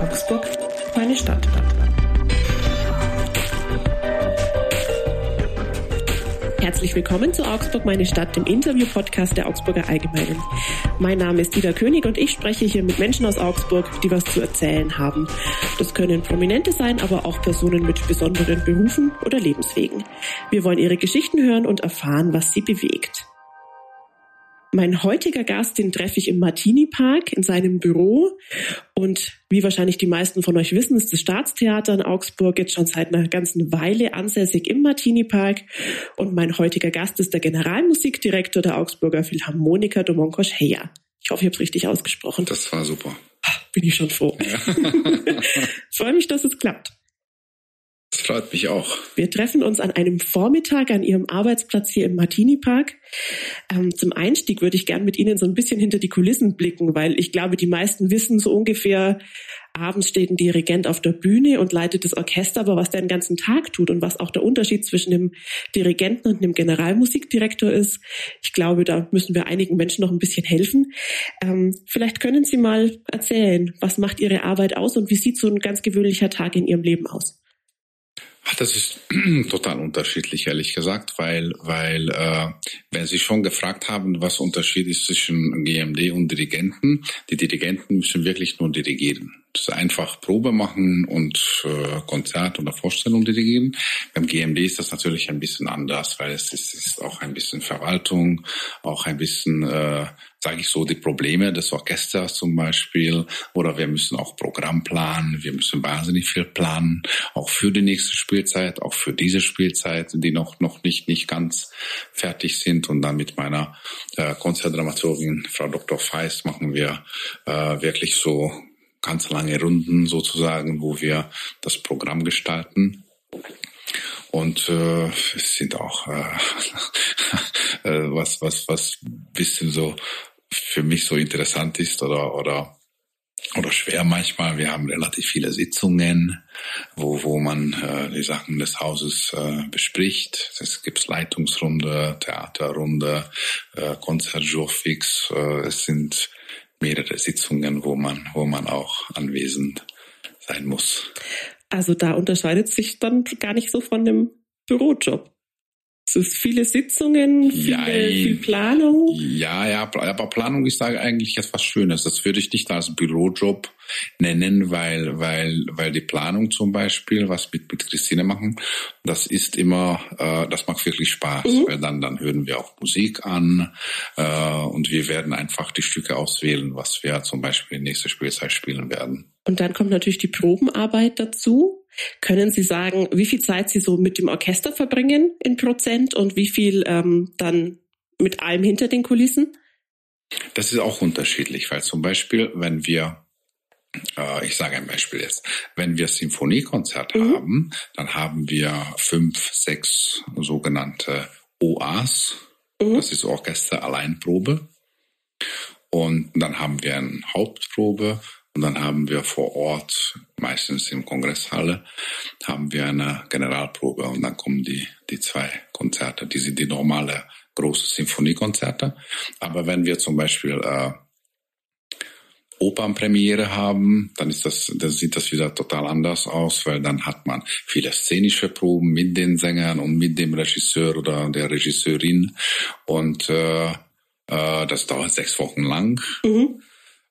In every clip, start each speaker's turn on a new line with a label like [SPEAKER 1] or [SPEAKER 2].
[SPEAKER 1] Augsburg, meine Stadt. Herzlich willkommen zu Augsburg, meine Stadt, dem Interview-Podcast der Augsburger Allgemeinen. Mein Name ist Dieter König und ich spreche hier mit Menschen aus Augsburg, die was zu erzählen haben. Das können Prominente sein, aber auch Personen mit besonderen Berufen oder Lebenswegen. Wir wollen ihre Geschichten hören und erfahren, was sie bewegt. Mein heutiger Gast, den treffe ich im Martini Park in seinem Büro. Und wie wahrscheinlich die meisten von euch wissen, ist das Staatstheater in Augsburg jetzt schon seit einer ganzen Weile ansässig im Martini Park. Und mein heutiger Gast ist der Generalmusikdirektor der Augsburger Philharmoniker Domonkos Heyer. Ich hoffe, ich habe es richtig ausgesprochen.
[SPEAKER 2] Das war super.
[SPEAKER 1] Bin ich schon froh. Ja. Freue mich, dass es klappt.
[SPEAKER 2] Das freut mich auch.
[SPEAKER 1] Wir treffen uns an einem Vormittag an Ihrem Arbeitsplatz hier im Martini Park. Ähm, zum Einstieg würde ich gern mit Ihnen so ein bisschen hinter die Kulissen blicken, weil ich glaube, die meisten wissen so ungefähr, abends steht ein Dirigent auf der Bühne und leitet das Orchester, aber was der den ganzen Tag tut und was auch der Unterschied zwischen dem Dirigenten und dem Generalmusikdirektor ist, ich glaube, da müssen wir einigen Menschen noch ein bisschen helfen. Ähm, vielleicht können Sie mal erzählen, was macht Ihre Arbeit aus und wie sieht so ein ganz gewöhnlicher Tag in Ihrem Leben aus?
[SPEAKER 2] Das ist total unterschiedlich, ehrlich gesagt, weil, weil äh, wenn Sie schon gefragt haben, was Unterschied ist zwischen GMD und Dirigenten, die Dirigenten müssen wirklich nur dirigieren. Das ist einfach Probe machen und äh, Konzert oder Vorstellung dirigieren. Beim GMD ist das natürlich ein bisschen anders, weil es ist, ist auch ein bisschen Verwaltung, auch ein bisschen äh, sage ich so, die Probleme des Orchesters zum Beispiel. Oder wir müssen auch Programm planen. Wir müssen wahnsinnig viel planen, auch für die nächste Spielzeit, auch für diese Spielzeit, die noch, noch nicht, nicht ganz fertig sind. Und dann mit meiner äh, Konzertdramaturgin, Frau Dr. Feist, machen wir äh, wirklich so ganz lange Runden sozusagen, wo wir das Programm gestalten. Und äh, es sind auch äh, äh, was was was bisschen so für mich so interessant ist oder, oder, oder schwer manchmal. Wir haben relativ viele Sitzungen, wo, wo man äh, die Sachen des Hauses äh, bespricht. Es gibt Leitungsrunde, Theaterrunde, äh, Konzertjourfix. Äh, es sind mehrere Sitzungen, wo man, wo man auch anwesend sein muss.
[SPEAKER 1] Also da unterscheidet sich dann gar nicht so von dem Bürojob. Es ist viele Sitzungen, viele, ja, viel Planung.
[SPEAKER 2] Ja, ja, aber Planung ist eigentlich etwas Schönes. Das würde ich nicht als Bürojob nennen, weil, weil, weil die Planung zum Beispiel, was mit, mit Christine machen, das ist immer, äh, das macht wirklich Spaß, mhm. weil dann, dann hören wir auch Musik an äh, und wir werden einfach die Stücke auswählen, was wir zum Beispiel in nächster Spielzeit spielen werden.
[SPEAKER 1] Und dann kommt natürlich die Probenarbeit dazu. Können Sie sagen, wie viel Zeit Sie so mit dem Orchester verbringen in Prozent und wie viel ähm, dann mit allem hinter den Kulissen?
[SPEAKER 2] Das ist auch unterschiedlich, weil zum Beispiel, wenn wir äh, ich sage ein Beispiel jetzt. Wenn wir Symphoniekonzert mhm. haben, dann haben wir fünf, sechs sogenannte OAs. Mhm. Das ist Orchester Alleinprobe. Und dann haben wir eine Hauptprobe und dann haben wir vor Ort, meistens im Kongresshalle, haben wir eine Generalprobe und dann kommen die, die zwei Konzerte. Die sind die normale große Symphoniekonzerte. Aber wenn wir zum Beispiel äh, Opernpremiere haben, dann ist das, dann sieht das wieder total anders aus, weil dann hat man viele szenische Proben mit den Sängern und mit dem Regisseur oder der Regisseurin und äh, äh, das dauert sechs Wochen lang. Mhm.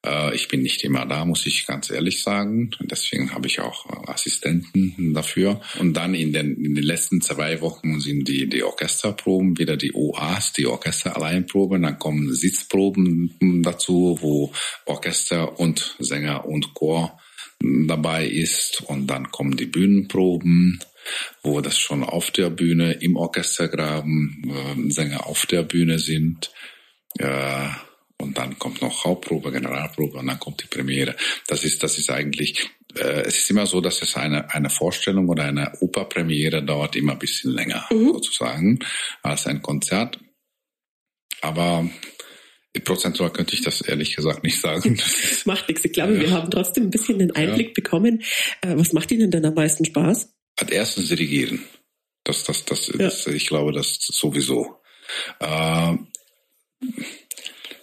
[SPEAKER 2] Äh, ich bin nicht immer da, muss ich ganz ehrlich sagen. Deswegen habe ich auch äh, Assistenten dafür. Und dann in den, in den letzten zwei Wochen sind die, die Orchesterproben, wieder die OAs, die Orchesteralleinproben. Dann kommen Sitzproben dazu, wo Orchester und Sänger und Chor dabei ist. Und dann kommen die Bühnenproben wo das schon auf der Bühne im Orchestergraben äh, Sänger auf der Bühne sind. Äh, und dann kommt noch Hauptprobe, Generalprobe und dann kommt die Premiere. Das ist, das ist eigentlich, äh, es ist immer so, dass es eine, eine Vorstellung oder eine Operpremiere dauert immer ein bisschen länger, mhm. sozusagen, als ein Konzert. Aber prozentual könnte ich das ehrlich gesagt nicht sagen.
[SPEAKER 1] macht nichts. Ich glaube, ja. wir haben trotzdem ein bisschen den Einblick ja. bekommen. Äh, was macht Ihnen denn am meisten Spaß?
[SPEAKER 2] Als erstens dirigieren. Das, das, das, ja. das ich glaube, das sowieso. Äh,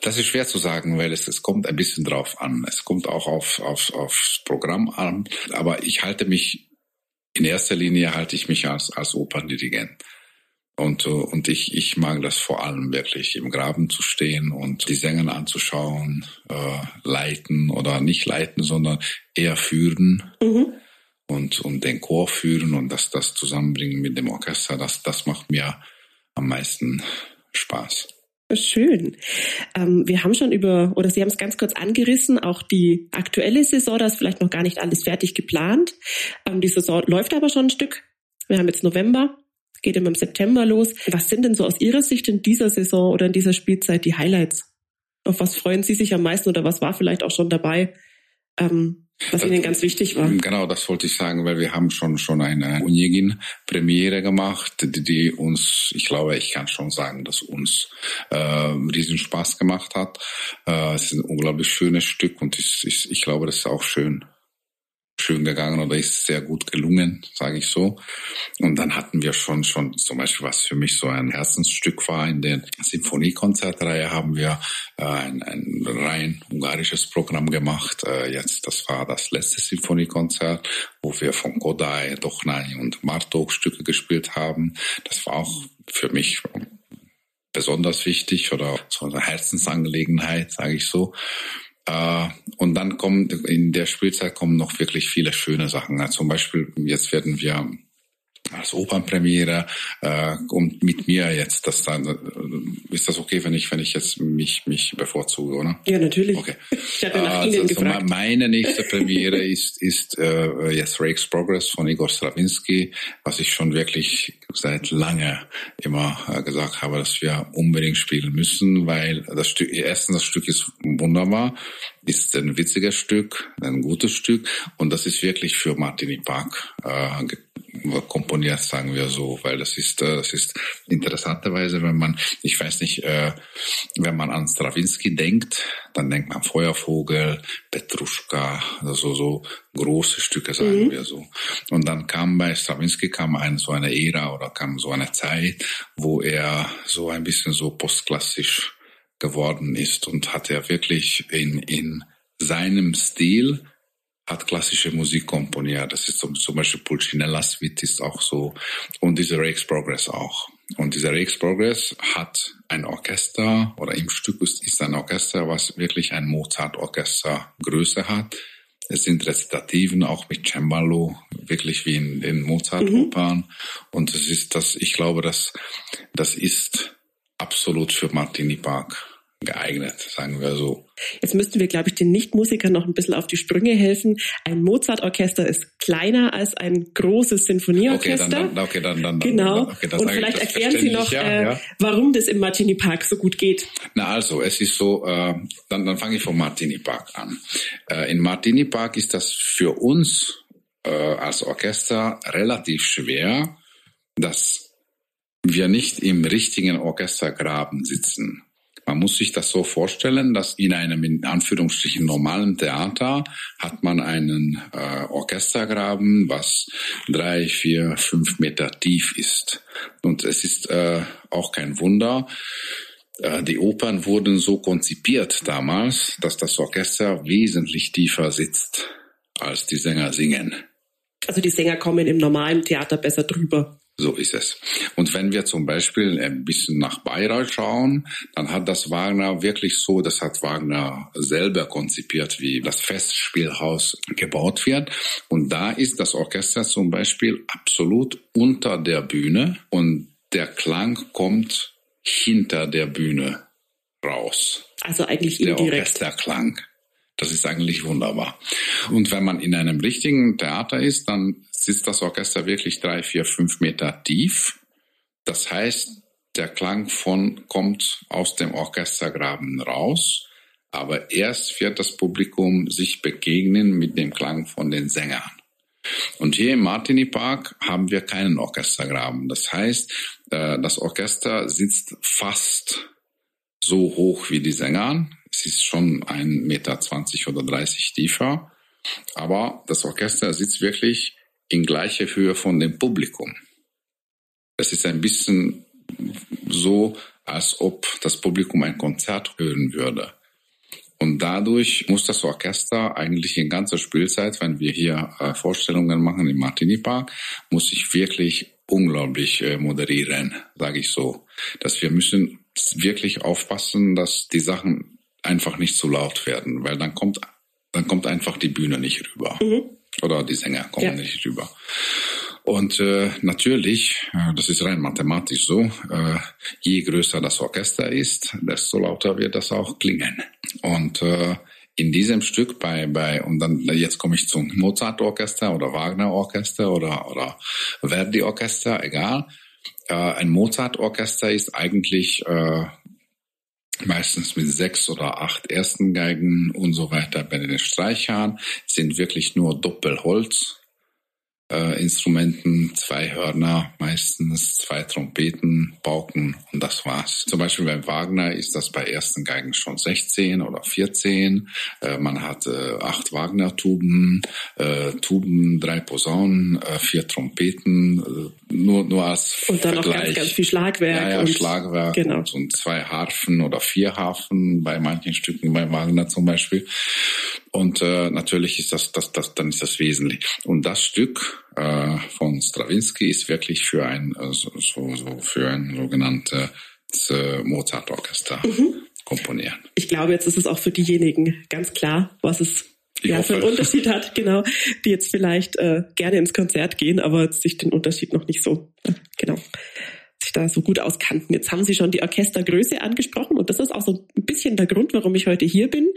[SPEAKER 2] Das ist schwer zu sagen, weil es, es kommt ein bisschen drauf an. Es kommt auch auf, auf, aufs Programm an. Aber ich halte mich, in erster Linie halte ich mich als, als Operndirigent. Und, und ich, ich mag das vor allem wirklich, im Graben zu stehen und die Sänger anzuschauen, äh, leiten oder nicht leiten, sondern eher führen. Mhm. Und, und den Chor führen und das, das zusammenbringen mit dem Orchester, das, das macht mir am meisten Spaß.
[SPEAKER 1] Schön. Ähm, wir haben schon über, oder Sie haben es ganz kurz angerissen, auch die aktuelle Saison, da ist vielleicht noch gar nicht alles fertig geplant. Ähm, die Saison läuft aber schon ein Stück. Wir haben jetzt November, geht immer im September los. Was sind denn so aus Ihrer Sicht in dieser Saison oder in dieser Spielzeit die Highlights? Auf was freuen Sie sich am meisten oder was war vielleicht auch schon dabei? Ähm, was Ihnen ganz wichtig war.
[SPEAKER 2] Genau, das wollte ich sagen, weil wir haben schon schon eine Onegin-Premiere gemacht, die, die, uns, ich glaube, ich kann schon sagen, dass uns äh, riesen Spaß gemacht hat. Äh, es ist ein unglaublich schönes Stück und ich, ich, ich glaube, das ist auch schön schön gegangen oder ist sehr gut gelungen, sage ich so. Und dann hatten wir schon schon zum Beispiel, was für mich so ein Herzensstück war, in der Sinfoniekonzertreihe haben wir äh, ein, ein rein ungarisches Programm gemacht. Äh, jetzt, das war das letzte Sinfoniekonzert, wo wir von Kodai, Dochnai und Martok Stücke gespielt haben. Das war auch für mich besonders wichtig oder so eine Herzensangelegenheit, sage ich so. Äh, und dann kommen in der Spielzeit kommen noch wirklich viele schöne Sachen. Zum Beispiel jetzt werden wir als Opernpremiere äh, und mit mir jetzt. Das dann äh, ist das okay, wenn ich wenn ich jetzt mich mich bevorzuge, oder?
[SPEAKER 1] Ja, natürlich.
[SPEAKER 2] Okay. Ich habe nach Ihnen also, gefragt. Meine nächste Premiere ist ist äh, jetzt Rake's Progress von Igor Stravinsky, was ich schon wirklich seit lange immer äh, gesagt habe, dass wir unbedingt spielen müssen, weil das Stück erstens das Stück ist wunderbar, ist ein witziges Stück, ein gutes Stück und das ist wirklich für Martini Park äh, komponiert, sagen wir so, weil das ist, äh, das ist interessanterweise, wenn man, ich weiß nicht, äh, wenn man an Stravinsky denkt, dann denkt man Feuervogel, Petruschka, also so große Stücke, sagen mhm. wir so. Und dann kam bei Stravinsky kam ein, so eine Ära oder kam so eine Zeit, wo er so ein bisschen so postklassisch geworden ist und hat er wirklich in, in seinem Stil hat klassische Musik komponiert. Das ist zum, zum Beispiel Pulcinella Suite ist auch so und diese Rake's Progress auch. Und dieser Rake's Progress hat ein Orchester oder im Stück ist, ist ein Orchester, was wirklich ein Mozart-Orchester Größe hat. Es sind Rezitativen auch mit Cembalo, wirklich wie in den Mozart-Opern. Mhm. Und es ist das, ich glaube, das, das ist absolut für Martini Park geeignet, sagen wir so.
[SPEAKER 1] Jetzt müssten wir, glaube ich, den Nichtmusikern noch ein bisschen auf die Sprünge helfen. Ein Mozart-Orchester ist kleiner als ein großes Sinfonieorchester.
[SPEAKER 2] Okay, dann, dann, okay, dann, dann
[SPEAKER 1] genau.
[SPEAKER 2] Okay,
[SPEAKER 1] Und vielleicht erklären Sie noch, ja, äh, ja. warum das im Martini Park so gut geht.
[SPEAKER 2] Na also, es ist so, äh, dann, dann fange ich vom Martini Park an. Äh, in Martini Park ist das für uns äh, als Orchester relativ schwer, dass wir nicht im richtigen Orchestergraben sitzen. Man muss sich das so vorstellen, dass in einem in Anführungsstrichen normalen Theater hat man einen äh, Orchestergraben, was drei, vier, fünf Meter tief ist. Und es ist äh, auch kein Wunder. Äh, die Opern wurden so konzipiert damals, dass das Orchester wesentlich tiefer sitzt, als die Sänger singen.
[SPEAKER 1] Also die Sänger kommen im normalen Theater besser drüber.
[SPEAKER 2] So ist es. Und wenn wir zum Beispiel ein bisschen nach Bayreuth schauen, dann hat das Wagner wirklich so, das hat Wagner selber konzipiert, wie das Festspielhaus gebaut wird. Und da ist das Orchester zum Beispiel absolut unter der Bühne und der Klang kommt hinter der Bühne raus.
[SPEAKER 1] Also eigentlich
[SPEAKER 2] indirekt. Der Orchesterklang. Das ist eigentlich wunderbar. Und wenn man in einem richtigen Theater ist, dann sitzt das Orchester wirklich drei, vier, fünf Meter tief. Das heißt, der Klang von kommt aus dem Orchestergraben raus, aber erst wird das Publikum sich begegnen mit dem Klang von den Sängern. Und hier im Martini Park haben wir keinen Orchestergraben. Das heißt, äh, das Orchester sitzt fast so hoch wie die Sänger. Es ist schon ein Meter zwanzig oder dreißig tiefer. Aber das Orchester sitzt wirklich in gleicher Höhe von dem Publikum. Es ist ein bisschen so, als ob das Publikum ein Konzert hören würde. Und dadurch muss das Orchester eigentlich in ganzer Spielzeit, wenn wir hier äh, Vorstellungen machen im Martini Park, muss ich wirklich unglaublich äh, moderieren, sage ich so. Dass wir müssen wirklich aufpassen, dass die Sachen einfach nicht zu laut werden, weil dann kommt dann kommt einfach die Bühne nicht rüber mhm. oder die Sänger kommen ja. nicht rüber. Und äh, natürlich, äh, das ist rein mathematisch so, äh, je größer das Orchester ist, desto lauter wird das auch klingen. Und äh, in diesem Stück bei bei und dann jetzt komme ich zum Mozart Orchester oder Wagner Orchester oder oder Verdi Orchester, egal. Äh, ein Mozart Orchester ist eigentlich äh, meistens mit sechs oder acht ersten Geigen und so weiter. Bei den Streichern sind wirklich nur Doppelholz äh, Instrumenten, zwei Hörner, meistens zwei Trompeten, Pauken und das war's. Zum Beispiel bei Wagner ist das bei ersten Geigen schon 16 oder 14. Äh, man hat äh, acht Wagner-Tuben, äh, Tuben, drei Posaunen, äh, vier Trompeten, äh, nur nur als
[SPEAKER 1] und dann Vergleich. noch ganz ganz viel Schlagwerk
[SPEAKER 2] ja, ja und, Schlagwerk genau. und, und zwei Harfen oder vier Harfen bei manchen Stücken bei Wagner zum Beispiel. Und äh, natürlich ist das, das, das, dann ist das wesentlich. Und das Stück äh, von Stravinsky ist wirklich für ein, äh, so, so für ein sogenanntes äh, Mozart-Orchester mhm. komponiert.
[SPEAKER 1] Ich glaube, jetzt ist es auch für diejenigen ganz klar, was es ich ja, für einen Unterschied hat, genau, die jetzt vielleicht äh, gerne ins Konzert gehen, aber sich den Unterschied noch nicht so, äh, genau da so gut auskannten. Jetzt haben Sie schon die Orchestergröße angesprochen und das ist auch so ein bisschen der Grund, warum ich heute hier bin.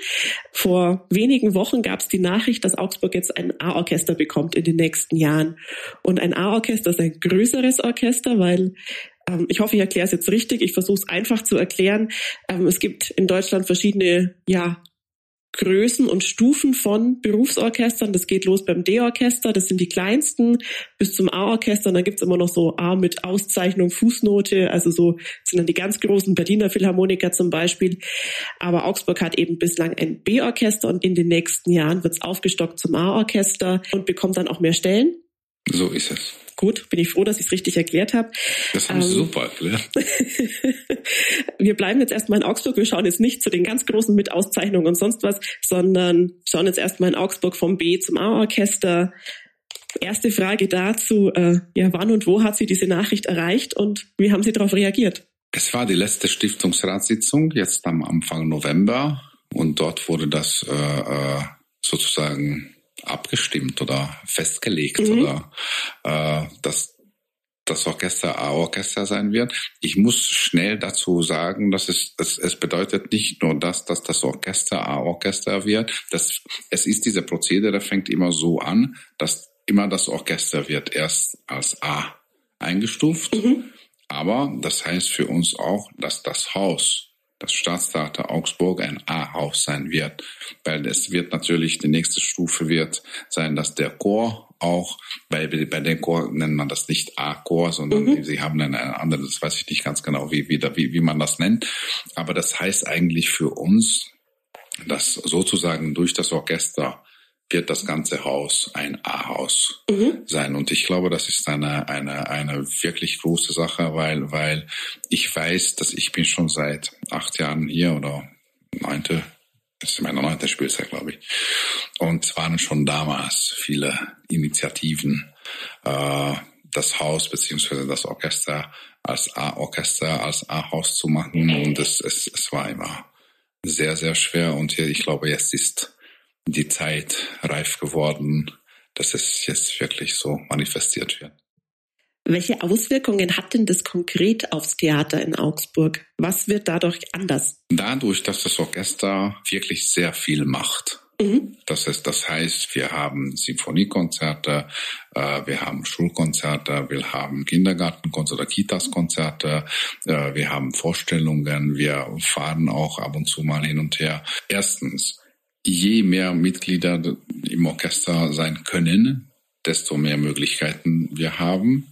[SPEAKER 1] Vor wenigen Wochen gab es die Nachricht, dass Augsburg jetzt ein A-Orchester bekommt in den nächsten Jahren. Und ein A-Orchester ist ein größeres Orchester, weil ähm, ich hoffe, ich erkläre es jetzt richtig. Ich versuche es einfach zu erklären. Ähm, es gibt in Deutschland verschiedene ja, Größen und Stufen von Berufsorchestern. Das geht los beim D-Orchester, das sind die kleinsten, bis zum A-Orchester. Und dann gibt's immer noch so A mit Auszeichnung, Fußnote, also so sind dann die ganz großen Berliner Philharmoniker zum Beispiel. Aber Augsburg hat eben bislang ein B-Orchester und in den nächsten Jahren wird's aufgestockt zum A-Orchester und bekommt dann auch mehr Stellen.
[SPEAKER 2] So ist es.
[SPEAKER 1] Gut, bin ich froh, dass ich es richtig erklärt habe.
[SPEAKER 2] Das haben ähm, Sie super erklärt.
[SPEAKER 1] wir bleiben jetzt erstmal in Augsburg. Wir schauen jetzt nicht zu den ganz großen mit Auszeichnungen und sonst was, sondern schauen jetzt erstmal in Augsburg vom B zum A-Orchester. Erste Frage dazu, äh, ja, wann und wo hat Sie diese Nachricht erreicht und wie haben Sie darauf reagiert?
[SPEAKER 2] Es war die letzte Stiftungsratssitzung, jetzt am Anfang November, und dort wurde das äh, äh sozusagen abgestimmt oder festgelegt mhm. oder äh, dass das Orchester A-Orchester sein wird. Ich muss schnell dazu sagen, dass es, es, es bedeutet nicht nur das, dass das Orchester A-Orchester wird. Das, es ist diese Prozedere fängt immer so an, dass immer das Orchester wird erst als A eingestuft. Mhm. Aber das heißt für uns auch, dass das Haus das Staatstheater Augsburg ein A-Haus sein wird, weil es wird natürlich die nächste Stufe wird sein, dass der Chor auch, bei, bei den Chor nennt man das nicht A-Chor, sondern mhm. sie haben dann ein anderes, das weiß ich nicht ganz genau, wie, wie, wie, wie man das nennt, aber das heißt eigentlich für uns, dass sozusagen durch das Orchester wird das ganze Haus ein A-Haus mhm. sein. Und ich glaube, das ist eine, eine, eine wirklich große Sache, weil, weil ich weiß, dass ich bin schon seit acht Jahren hier oder neunte, das ist meine neunte Spielzeit, glaube ich. Und es waren schon damals viele Initiativen, äh, das Haus beziehungsweise das Orchester als A-Orchester, als A-Haus zu machen. Und es, es, es war immer sehr, sehr schwer. Und ich glaube, jetzt ist die Zeit reif geworden, dass es jetzt wirklich so manifestiert wird.
[SPEAKER 1] Welche Auswirkungen hat denn das konkret aufs Theater in Augsburg? Was wird dadurch anders?
[SPEAKER 2] Dadurch, dass das Orchester wirklich sehr viel macht. Mhm. Das, ist, das heißt, wir haben Sinfoniekonzerte, äh, wir haben Schulkonzerte, wir haben Kindergartenkonzerte, Kitaskonzerte, äh, wir haben Vorstellungen, wir fahren auch ab und zu mal hin und her. Erstens, je mehr Mitglieder im Orchester sein können, desto mehr Möglichkeiten wir haben.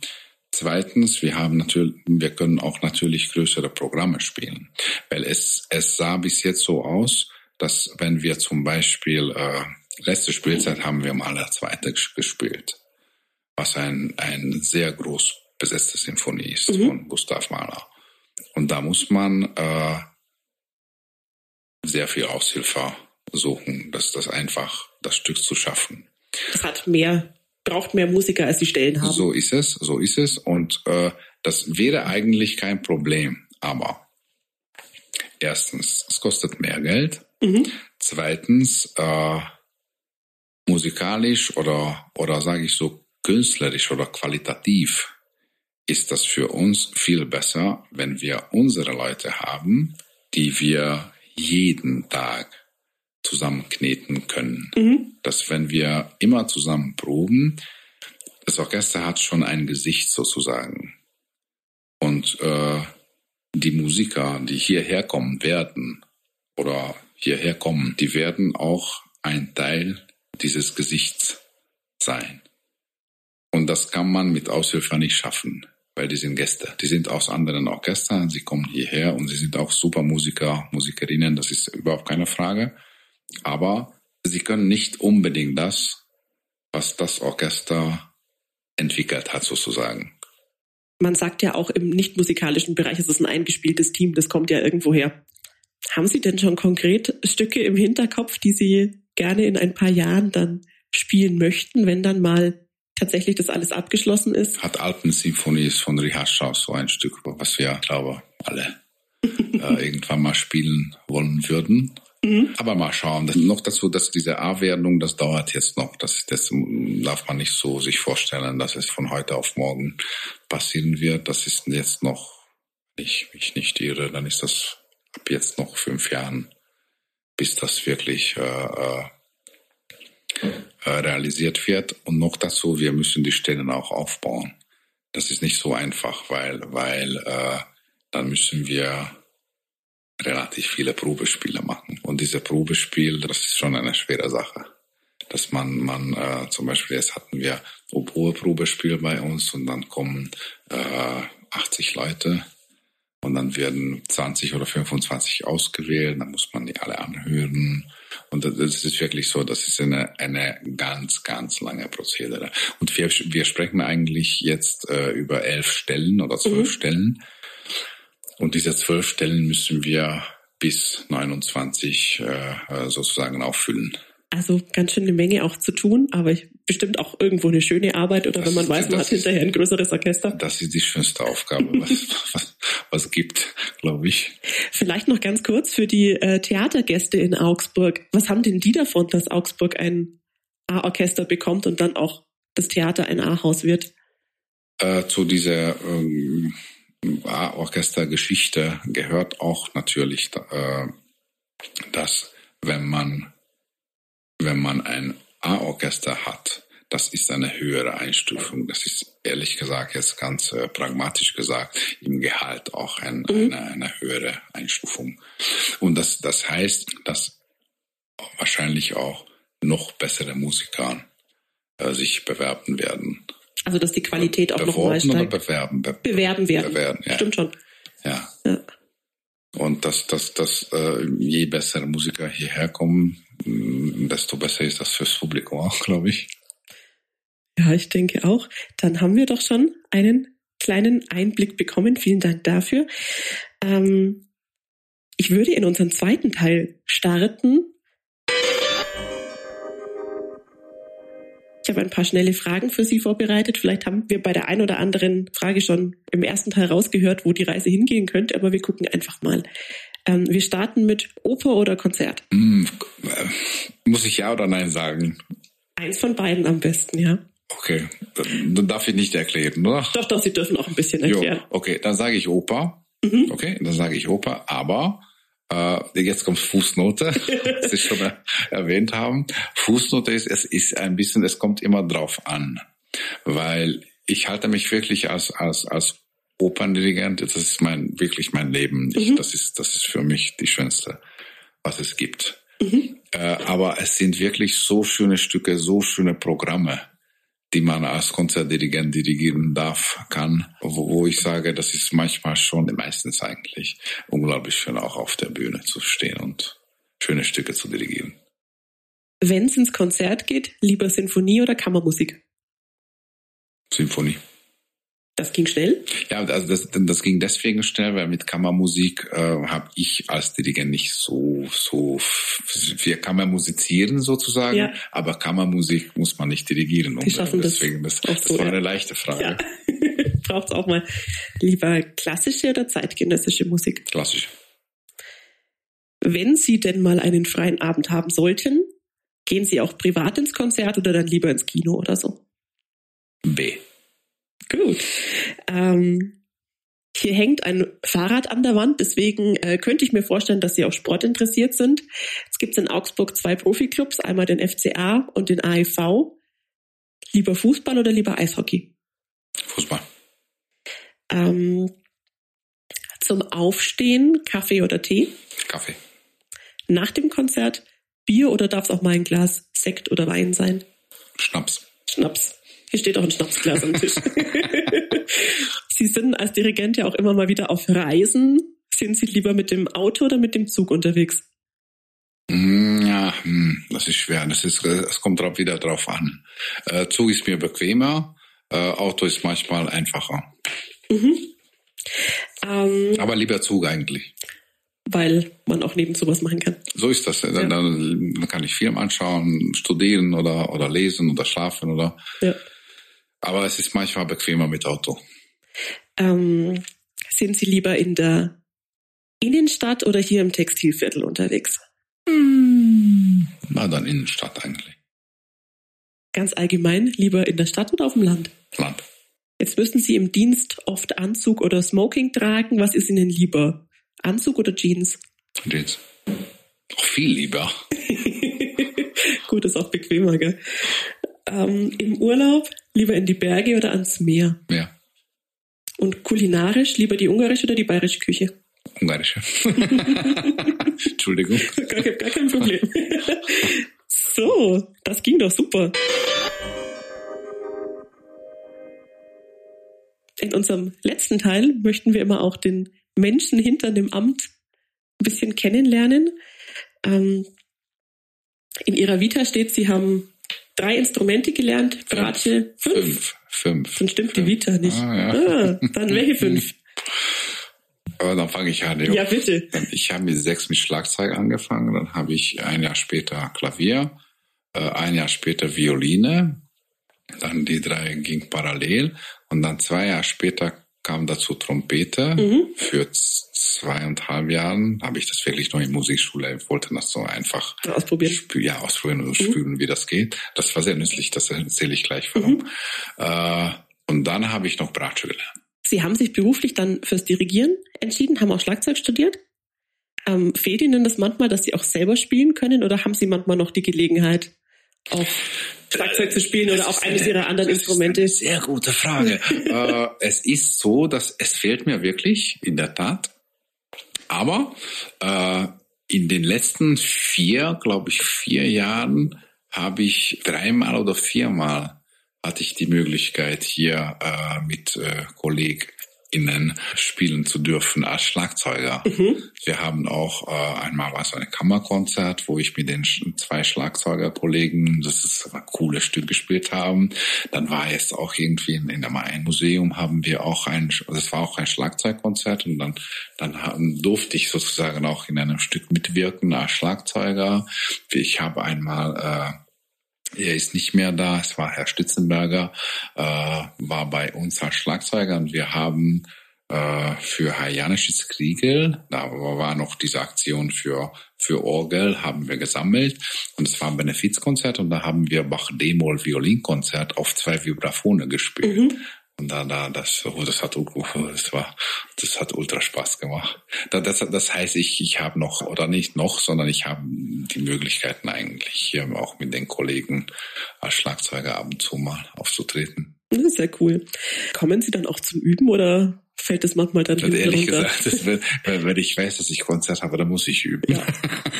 [SPEAKER 2] Zweitens, wir haben natürlich, wir können auch natürlich größere Programme spielen, weil es es sah bis jetzt so aus, dass wenn wir zum Beispiel äh, letzte Spielzeit haben wir mal der zweite gespielt, was ein ein sehr groß besetzte Sinfonie ist mhm. von Gustav Mahler. Und da muss man äh, sehr viel Aushilfe suchen, dass das einfach das Stück zu schaffen.
[SPEAKER 1] Das hat mehr, braucht mehr Musiker, als die Stellen haben.
[SPEAKER 2] So ist es, so ist es. Und äh, das wäre eigentlich kein Problem. Aber erstens, es kostet mehr Geld. Mhm. Zweitens, äh, musikalisch oder, oder sage ich so, künstlerisch oder qualitativ ist das für uns viel besser, wenn wir unsere Leute haben, die wir jeden Tag zusammenkneten können. Mhm. Dass wenn wir immer zusammen proben, das Orchester hat schon ein Gesicht sozusagen. Und äh, die Musiker, die hierher kommen werden oder hierher kommen, die werden auch ein Teil dieses Gesichts sein. Und das kann man mit Aushilfe nicht schaffen, weil die sind Gäste. Die sind aus anderen Orchestern, sie kommen hierher und sie sind auch super Musiker, Musikerinnen, das ist überhaupt keine Frage. Aber sie können nicht unbedingt das, was das Orchester entwickelt hat, sozusagen.
[SPEAKER 1] Man sagt ja auch im nicht musikalischen Bereich ist es ein eingespieltes Team, das kommt ja irgendwo her. Haben Sie denn schon konkret Stücke im Hinterkopf, die Sie gerne in ein paar Jahren dann spielen möchten, wenn dann mal tatsächlich das alles abgeschlossen ist?
[SPEAKER 2] Hat Alpensymphonie ist von Richard Strauss so ein Stück, was wir, glaube alle äh, irgendwann mal spielen wollen würden. Mhm. Aber mal schauen. Noch dazu, dass diese A-Werdung, das dauert jetzt noch. Das, das darf man nicht so sich vorstellen, dass es von heute auf morgen passieren wird. Das ist jetzt noch, ich mich nicht irre, dann ist das ab jetzt noch fünf Jahren, bis das wirklich äh, äh, äh, realisiert wird. Und noch dazu, wir müssen die Stellen auch aufbauen. Das ist nicht so einfach, weil, weil äh, dann müssen wir relativ viele Probespiele machen. Und diese Probespiel, das ist schon eine schwere Sache. Dass man, man äh, zum Beispiel jetzt hatten wir Oboe-Probespiel bei uns und dann kommen äh, 80 Leute und dann werden 20 oder 25 ausgewählt, dann muss man die alle anhören. Und das ist wirklich so, das ist eine, eine ganz, ganz lange Prozedere. Und wir, wir sprechen eigentlich jetzt äh, über elf Stellen oder zwölf mhm. Stellen. Und diese zwölf Stellen müssen wir bis 29 äh, sozusagen auffüllen.
[SPEAKER 1] Also ganz schön eine Menge auch zu tun, aber ich, bestimmt auch irgendwo eine schöne Arbeit oder das wenn man weiß, man hat hinterher ein größeres Orchester.
[SPEAKER 2] Das ist die schönste Aufgabe, was, was, was gibt, glaube ich.
[SPEAKER 1] Vielleicht noch ganz kurz für die äh, Theatergäste in Augsburg. Was haben denn die davon, dass Augsburg ein A-Orchester bekommt und dann auch das Theater ein A-Haus wird?
[SPEAKER 2] Äh, zu dieser ähm, A-Orchester-Geschichte gehört auch natürlich, äh, dass wenn man wenn man ein A-Orchester hat, das ist eine höhere Einstufung. Das ist ehrlich gesagt jetzt ganz äh, pragmatisch gesagt im Gehalt auch ein, mhm. eine, eine höhere Einstufung. Und das, das heißt, dass wahrscheinlich auch noch bessere Musiker äh, sich bewerben werden.
[SPEAKER 1] Also dass die Qualität auch noch mal
[SPEAKER 2] steigt. Oder bewerben.
[SPEAKER 1] Be bewerben werden. Bewerben, ja. Stimmt schon.
[SPEAKER 2] Ja. ja. Und dass, dass, dass äh, je bessere Musiker hierher kommen, desto besser ist das fürs Publikum auch, glaube ich.
[SPEAKER 1] Ja, ich denke auch. Dann haben wir doch schon einen kleinen Einblick bekommen. Vielen Dank dafür. Ähm, ich würde in unseren zweiten Teil starten. Ich habe ein paar schnelle Fragen für Sie vorbereitet. Vielleicht haben wir bei der einen oder anderen Frage schon im ersten Teil rausgehört, wo die Reise hingehen könnte, aber wir gucken einfach mal. Ähm, wir starten mit Oper oder Konzert.
[SPEAKER 2] Mm, muss ich ja oder nein sagen?
[SPEAKER 1] Eins von beiden am besten, ja.
[SPEAKER 2] Okay, dann darf ich nicht erklären, oder?
[SPEAKER 1] Doch, doch, Sie dürfen auch ein bisschen erklären. Jo,
[SPEAKER 2] okay, dann sage ich Oper. Mhm. Okay, dann sage ich Oper, aber äh, jetzt kommt Fußnote, was Sie schon erwähnt haben. Fußnote ist, es ist ein bisschen, es kommt immer drauf an, weil ich halte mich wirklich als als als Operndirigent, das ist mein, wirklich mein Leben. Ich, mhm. das ist, das ist für mich die schönste, was es gibt. Mhm. Äh, aber es sind wirklich so schöne Stücke, so schöne Programme, die man als Konzertdirigent dirigieren darf, kann, wo, wo ich sage, das ist manchmal schon, meistens eigentlich, unglaublich schön auch auf der Bühne zu stehen und schöne Stücke zu dirigieren.
[SPEAKER 1] Wenn es ins Konzert geht, lieber Sinfonie oder Kammermusik?
[SPEAKER 2] Sinfonie.
[SPEAKER 1] Das ging schnell?
[SPEAKER 2] Ja, also das, das ging deswegen schnell, weil mit Kammermusik äh, habe ich als Dirigent nicht so, so, wir kann musizieren sozusagen, ja. aber Kammermusik muss man nicht dirigieren.
[SPEAKER 1] Die schaffen deswegen,
[SPEAKER 2] das, das, das war ja. eine leichte Frage. Ja.
[SPEAKER 1] Braucht auch mal lieber klassische oder zeitgenössische Musik?
[SPEAKER 2] Klassisch.
[SPEAKER 1] Wenn Sie denn mal einen freien Abend haben sollten, gehen Sie auch privat ins Konzert oder dann lieber ins Kino oder so?
[SPEAKER 2] B.
[SPEAKER 1] Gut. Ähm, hier hängt ein Fahrrad an der Wand, deswegen äh, könnte ich mir vorstellen, dass Sie auch sportinteressiert sind. Es gibt in Augsburg zwei Profiklubs, einmal den FCA und den AEV. Lieber Fußball oder lieber Eishockey?
[SPEAKER 2] Fußball.
[SPEAKER 1] Ähm, zum Aufstehen Kaffee oder Tee?
[SPEAKER 2] Kaffee.
[SPEAKER 1] Nach dem Konzert Bier oder darf es auch mal ein Glas Sekt oder Wein sein?
[SPEAKER 2] Schnaps.
[SPEAKER 1] Schnaps. Hier steht auch ein Schnapsglas am Tisch. Sie sind als Dirigent ja auch immer mal wieder auf Reisen. Sind Sie lieber mit dem Auto oder mit dem Zug unterwegs?
[SPEAKER 2] Mm, ja, hm, das ist schwer. Das ist, es kommt drauf wieder drauf an. Äh, Zug ist mir bequemer, äh, Auto ist manchmal einfacher. Mhm. Ähm, Aber lieber Zug eigentlich.
[SPEAKER 1] Weil man auch nebenzu was machen kann.
[SPEAKER 2] So ist das. Dann, ja. dann kann ich Film anschauen, studieren oder, oder lesen oder schlafen oder. Ja. Aber es ist manchmal bequemer mit Auto.
[SPEAKER 1] Ähm, sind Sie lieber in der Innenstadt oder hier im Textilviertel unterwegs?
[SPEAKER 2] Hm, na, dann Innenstadt eigentlich.
[SPEAKER 1] Ganz allgemein, lieber in der Stadt oder auf dem Land?
[SPEAKER 2] Land.
[SPEAKER 1] Jetzt müssen Sie im Dienst oft Anzug oder Smoking tragen. Was ist Ihnen lieber? Anzug oder Jeans?
[SPEAKER 2] Jeans. Auch viel lieber.
[SPEAKER 1] Gut, ist auch bequemer, gell? Ähm, Im Urlaub lieber in die Berge oder ans Meer?
[SPEAKER 2] Meer.
[SPEAKER 1] Und kulinarisch lieber die ungarische oder die bayerische Küche?
[SPEAKER 2] Ungarische. Entschuldigung.
[SPEAKER 1] Gar, gar kein Problem. so, das ging doch super. In unserem letzten Teil möchten wir immer auch den Menschen hinter dem Amt ein bisschen kennenlernen. Ähm, in ihrer Vita steht, sie haben drei Instrumente gelernt, Bratsche,
[SPEAKER 2] fünf. Fünf. fünf.
[SPEAKER 1] Dann stimmt
[SPEAKER 2] fünf.
[SPEAKER 1] die Vita nicht. Ah, ja. ah, dann welche fünf?
[SPEAKER 2] Aber dann fange ich an.
[SPEAKER 1] Ja, bitte.
[SPEAKER 2] Ich habe mit sechs mit Schlagzeug angefangen, dann habe ich ein Jahr später Klavier, äh, ein Jahr später Violine, dann die drei ging parallel und dann zwei Jahre später kam dazu Trompete. Mhm. Für zweieinhalb Jahren habe ich das wirklich nur in Musikschule. Ich wollte das so einfach
[SPEAKER 1] ausprobieren.
[SPEAKER 2] Spü ja, ausprobieren und mhm. spüren, wie das geht. Das war sehr nützlich, das erzähle ich gleich warum. Mhm. Äh, und dann habe ich noch Bratsche gelernt.
[SPEAKER 1] Sie haben sich beruflich dann fürs Dirigieren entschieden, haben auch Schlagzeug studiert. Ähm, fehlt Ihnen das manchmal, dass Sie auch selber spielen können oder haben Sie manchmal noch die Gelegenheit, auch Schlagzeug zu spielen oder auch eines ihrer anderen Instrumente?
[SPEAKER 2] sehr gute Frage. äh, es ist so, dass es fehlt mir wirklich, in der Tat. Aber äh, in den letzten vier, glaube ich, vier Jahren habe ich dreimal oder viermal hatte ich die Möglichkeit hier äh, mit äh, Kolleg innen spielen zu dürfen als Schlagzeuger. Mhm. Wir haben auch äh, einmal was ein Kammerkonzert, wo ich mit den zwei Schlagzeugerkollegen das ist ein cooles Stück gespielt haben. Dann war jetzt auch irgendwie in, in einem Museum haben wir auch ein, das war auch ein Schlagzeugkonzert und dann dann haben, durfte ich sozusagen auch in einem Stück mitwirken als Schlagzeuger. Ich habe einmal äh, er ist nicht mehr da. Es war Herr Stitzenberger, äh, war bei uns als Schlagzeuger und wir haben äh, für Herr Janisches Kriegel, da war noch diese Aktion für, für Orgel, haben wir gesammelt und es war ein Benefizkonzert und da haben wir Bach D-Moll Violinkonzert auf zwei Vibraphone gespielt. Mhm. Und da, da, das, oh, das hat, das war, das hat ultra Spaß gemacht. Das, das heißt, ich, ich habe noch, oder nicht noch, sondern ich habe die Möglichkeiten eigentlich hier auch mit den Kollegen als Schlagzeuger ab und zu mal aufzutreten.
[SPEAKER 1] Das ist sehr cool. Kommen Sie dann auch zum Üben oder fällt es manchmal dann
[SPEAKER 2] also Ehrlich runter? gesagt, das wird, wenn ich weiß, dass ich Konzert habe, dann muss ich üben. Ja.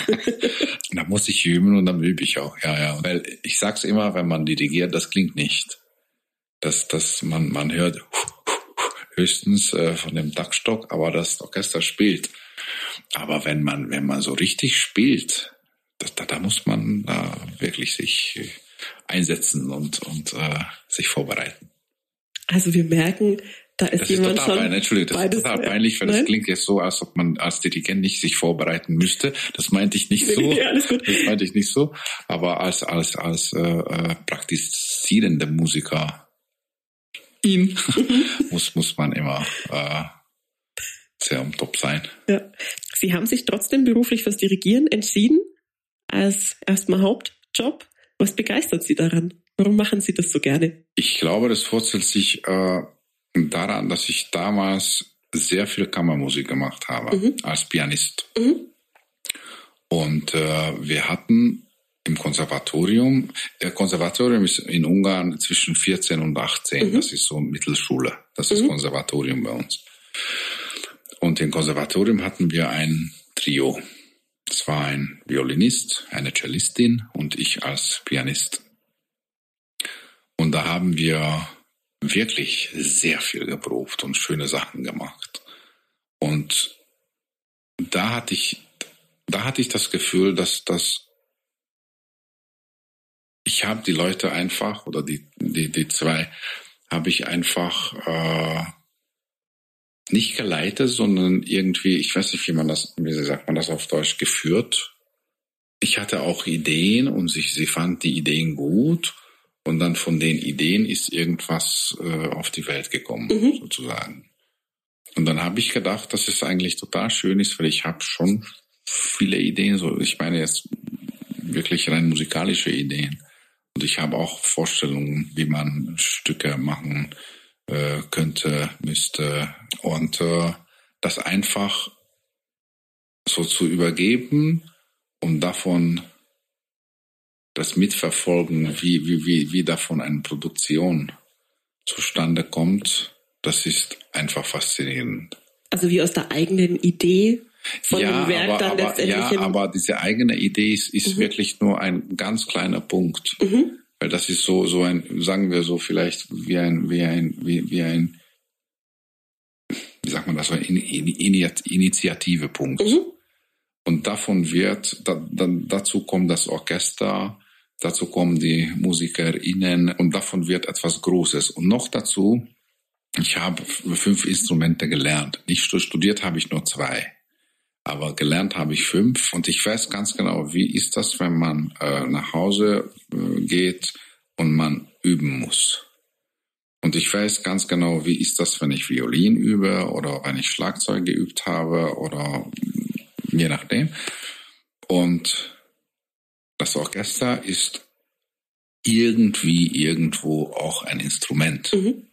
[SPEAKER 2] da muss ich üben und dann übe ich auch. Ja, ja. Weil ich sag's immer, wenn man dirigiert, das klingt nicht dass, dass man, man hört höchstens äh, von dem Dachstock, aber das Orchester spielt. Aber wenn man, wenn man so richtig spielt, das, da, da muss man da wirklich sich einsetzen und, und äh, sich vorbereiten.
[SPEAKER 1] Also wir merken, Da ist
[SPEAKER 2] das
[SPEAKER 1] jemand
[SPEAKER 2] ist total
[SPEAKER 1] schon
[SPEAKER 2] peinlich. Entschuldigung, das ist total peinlich, weil
[SPEAKER 1] Nein?
[SPEAKER 2] das klingt jetzt so, als ob man als Dirigent nicht sich vorbereiten müsste. Das meinte ich nicht so.
[SPEAKER 1] Ja, alles gut.
[SPEAKER 2] Das meinte ich nicht so. Aber als als als äh, äh, praktizierende Musiker ihn muss muss man immer äh, sehr am Top sein.
[SPEAKER 1] Ja. Sie haben sich trotzdem beruflich fürs Dirigieren entschieden, als erstmal Hauptjob. Was begeistert Sie daran? Warum machen Sie das so gerne?
[SPEAKER 2] Ich glaube, das wurzelt sich äh, daran, dass ich damals sehr viel Kammermusik gemacht habe als Pianist.
[SPEAKER 1] Mhm.
[SPEAKER 2] Und äh, wir hatten im Konservatorium, der Konservatorium ist in Ungarn zwischen 14 und 18, das ist so Mittelschule, das ist Konservatorium bei uns. Und im Konservatorium hatten wir ein Trio. Es war ein Violinist, eine Cellistin und ich als Pianist. Und da haben wir wirklich sehr viel geprobt und schöne Sachen gemacht. Und da hatte ich, da hatte ich das Gefühl, dass das ich habe die Leute einfach oder die die die zwei habe ich einfach äh, nicht geleitet, sondern irgendwie, ich weiß nicht, wie man das, wie sagt man das auf Deutsch, geführt. Ich hatte auch Ideen und sie, sie fand die Ideen gut und dann von den Ideen ist irgendwas äh, auf die Welt gekommen, sozusagen. Und dann habe ich gedacht, dass es eigentlich total schön ist, weil ich habe schon viele Ideen, so ich meine jetzt wirklich rein musikalische Ideen. Und ich habe auch Vorstellungen, wie man Stücke machen äh, könnte, müsste. Und äh, das einfach so zu übergeben und davon das mitverfolgen, wie, wie, wie, wie davon eine Produktion zustande kommt, das ist einfach faszinierend.
[SPEAKER 1] Also wie aus der eigenen Idee von dem Werk
[SPEAKER 2] aber,
[SPEAKER 1] dann
[SPEAKER 2] aber,
[SPEAKER 1] letztendlich
[SPEAKER 2] ja, aber diese eigene Idee ist, ist wirklich nur ein ganz kleiner Punkt.
[SPEAKER 1] Mhm.
[SPEAKER 2] Weil das ist so, so ein, sagen wir so vielleicht wie ein, wie ein, wie, wie ein, wie sagt man das, so ein In- In- Ini- Initiativepunkt.
[SPEAKER 1] Mhm.
[SPEAKER 2] Und davon wird, da, dann, dazu kommt das Orchester, dazu kommen die MusikerInnen und davon wird etwas Großes. Und noch dazu, ich habe fünf Instrumente gelernt. Nicht stu- studiert habe ich nur zwei. Aber gelernt habe ich fünf und ich weiß ganz genau, wie ist das, wenn man äh, nach Hause äh, geht und man üben muss. Und ich weiß ganz genau, wie ist das, wenn ich Violin übe oder wenn ich Schlagzeug geübt habe oder je nachdem. Und das Orchester ist irgendwie irgendwo auch ein Instrument.
[SPEAKER 1] Mhm.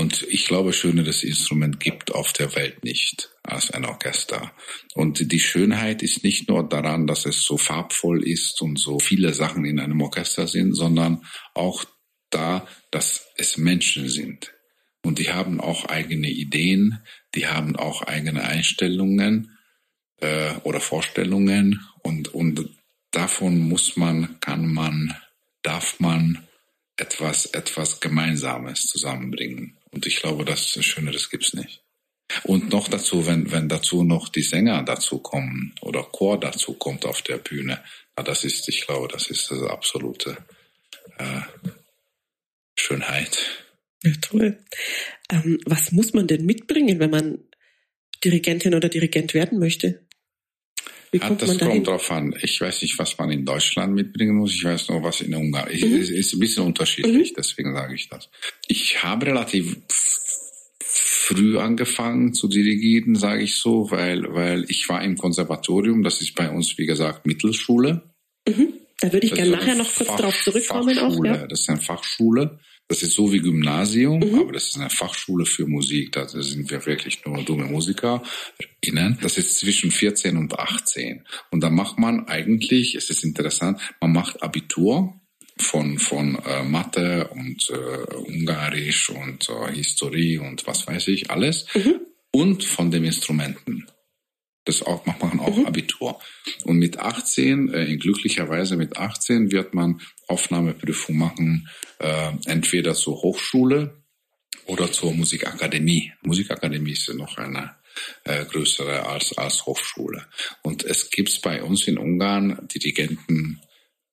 [SPEAKER 2] Und ich glaube, schöneres Instrument gibt auf der Welt nicht als ein Orchester. Und die Schönheit ist nicht nur daran, dass es so farbvoll ist und so viele Sachen in einem Orchester sind, sondern auch da, dass es Menschen sind. Und die haben auch eigene Ideen, die haben auch eigene Einstellungen äh, oder Vorstellungen. Und, und davon muss man, kann man, darf man etwas, etwas Gemeinsames zusammenbringen. Und ich glaube, das Schöneres gibt's nicht. Und noch dazu, wenn, wenn dazu noch die Sänger dazu kommen oder Chor dazu kommt auf der Bühne, na, das ist, ich glaube, das ist das absolute äh, Schönheit.
[SPEAKER 1] Ja, toll. Ähm, was muss man denn mitbringen, wenn man Dirigentin oder Dirigent werden möchte? Wie
[SPEAKER 2] Ja,
[SPEAKER 1] kommt
[SPEAKER 2] das
[SPEAKER 1] man dahin?
[SPEAKER 2] kommt drauf an. Ich weiß nicht, was man in Deutschland mitbringen muss. Ich weiß nur, was in Ungarn. Ich, Es ist ein bisschen unterschiedlich, deswegen sage ich das. Ich habe relativ früh angefangen zu dirigieren, sage ich so, weil, weil ich war im Konservatorium. Das ist bei uns, wie gesagt, Mittelschule.
[SPEAKER 1] Da würde ich
[SPEAKER 2] Das
[SPEAKER 1] gerne
[SPEAKER 2] ist
[SPEAKER 1] nachher noch kurz
[SPEAKER 2] Fach-
[SPEAKER 1] drauf zurückkommen. Auch,
[SPEAKER 2] Fachschule.
[SPEAKER 1] ja.
[SPEAKER 2] Das ist eine Fachschule. Das ist so wie Gymnasium,
[SPEAKER 1] Mhm.
[SPEAKER 2] aber das ist eine Fachschule für Musik. Da sind wir wirklich nur dumme MusikerInnen. Das ist zwischen 14 und 18. Und da macht man eigentlich, es ist interessant, man macht Abitur von, von äh, Mathe und äh, Ungarisch und äh, Historie und was weiß ich, alles.
[SPEAKER 1] Mhm.
[SPEAKER 2] Und von den Instrumenten. Das auch, macht man auch Abitur. Und mit 18, äh, glücklicherweise mit 18, wird man Aufnahmeprüfung machen, äh, entweder zur Hochschule oder zur Musikakademie. Musikakademie ist ja noch eine äh, größere als, als Hochschule. Und es gibt bei uns in Ungarn Dirigenten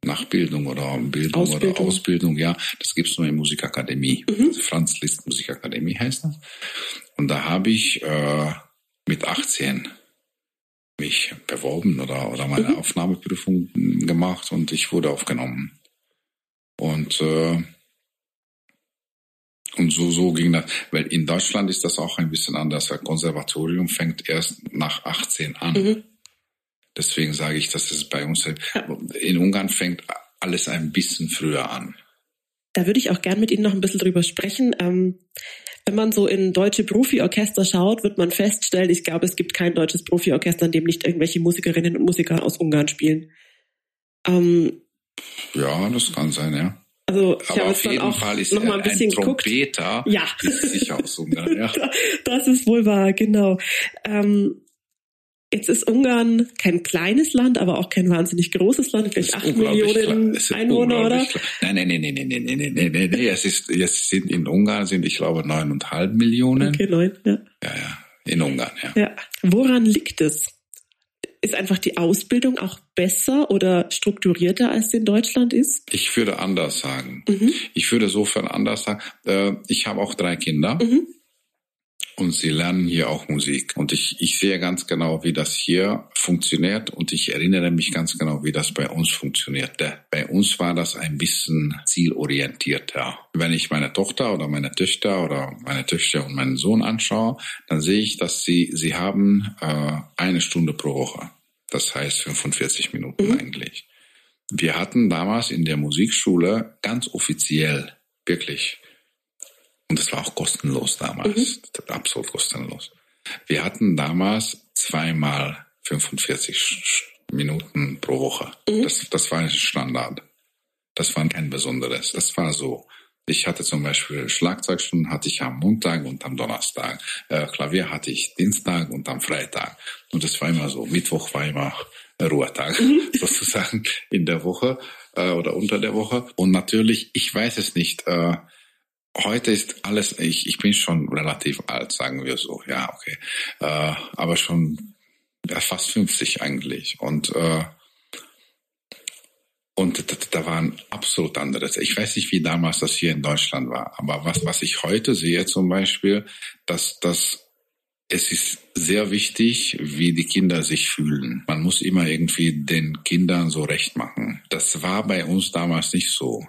[SPEAKER 2] Nachbildung oder Bildung
[SPEAKER 1] Ausbildung.
[SPEAKER 2] oder Ausbildung, ja, das gibt's nur in Musikakademie.
[SPEAKER 1] Mhm.
[SPEAKER 2] Also Franz Liszt Musikakademie heißt das. Und da habe ich äh, mit 18 mich beworben oder, oder meine
[SPEAKER 1] Mhm.
[SPEAKER 2] Aufnahmeprüfung gemacht und ich wurde aufgenommen. Und äh, und so, so ging das. Weil in Deutschland ist das auch ein bisschen anders. Das Konservatorium fängt erst nach 18 an.
[SPEAKER 1] Mhm.
[SPEAKER 2] Deswegen sage ich, dass es bei uns in Ungarn fängt alles ein bisschen früher an.
[SPEAKER 1] Da würde ich auch gern mit Ihnen noch ein bisschen drüber sprechen. Ähm, wenn man so in deutsche Profiorchester schaut, wird man feststellen, ich glaube, es gibt kein deutsches Profiorchester, in dem nicht irgendwelche Musikerinnen und Musiker aus Ungarn spielen. Ähm,
[SPEAKER 2] Ja, das kann sein, ja.
[SPEAKER 1] also ich
[SPEAKER 2] Aber
[SPEAKER 1] habe
[SPEAKER 2] auf
[SPEAKER 1] jetzt dann
[SPEAKER 2] jeden
[SPEAKER 1] auch
[SPEAKER 2] Fall ist
[SPEAKER 1] noch mal ein bisschen
[SPEAKER 2] ein
[SPEAKER 1] geguckt.
[SPEAKER 2] Trompeter.
[SPEAKER 1] Ja.
[SPEAKER 2] Ist sicher aus Ungarn, ja.
[SPEAKER 1] Das ist wohl wahr, genau. Ähm, jetzt ist Ungarn kein kleines Land, aber auch kein wahnsinnig großes Land, vielleicht acht Millionen Einwohner, oder?
[SPEAKER 2] klar. Nein, nein, nein, nein, nein, nein, nein, nein, nein, nein. Es ist, es sind in Ungarn sind, ich glaube, neuneinhalb Millionen.
[SPEAKER 1] Okay, neun, ja.
[SPEAKER 2] Ja, ja. In Ungarn, ja.
[SPEAKER 1] ja. Woran liegt es? Ist einfach die Ausbildung auch besser oder strukturierter als sie in Deutschland ist?
[SPEAKER 2] Ich würde anders sagen.
[SPEAKER 1] Mhm.
[SPEAKER 2] Ich würde sofern anders sagen. Äh, ich habe auch drei Kinder.
[SPEAKER 1] Mhm.
[SPEAKER 2] Und sie lernen hier auch Musik. Und ich, ich sehe ganz genau, wie das hier funktioniert. Und ich erinnere mich ganz genau, wie das bei uns funktionierte. Bei uns war das ein bisschen zielorientierter. Wenn ich meine Tochter oder meine Töchter oder meine Töchter und meinen Sohn anschaue, dann sehe ich, dass sie, sie haben äh, eine Stunde pro Woche. Das heißt 45 Minuten
[SPEAKER 1] Mhm.
[SPEAKER 2] eigentlich. Wir hatten damals in der Musikschule ganz offiziell, wirklich, und das war auch kostenlos damals, absolut kostenlos. Wir hatten damals zweimal 45 Sch- Minuten pro Woche. Das, das war ein Standard. Das war kein Besonderes. Das war so. Ich hatte zum Beispiel Schlagzeugstunden hatte ich am Montag und am Donnerstag. Äh, Klavier hatte ich Dienstag und am Freitag. Und das war immer so. Mittwoch war immer Ruhetag sozusagen in der Woche äh, oder unter der Woche. Und natürlich, ich weiß es nicht. Äh, heute ist alles, ich, ich bin schon relativ alt, sagen wir so, ja, okay. Äh, aber schon ja, fast 50 eigentlich. Und, äh, und da, da waren absolut andere. Ich weiß nicht, wie damals das hier in Deutschland war, aber was, was ich heute sehe zum Beispiel, dass, dass es ist sehr wichtig, wie die Kinder sich fühlen. Man muss immer irgendwie den Kindern so recht machen. Das war bei uns damals nicht so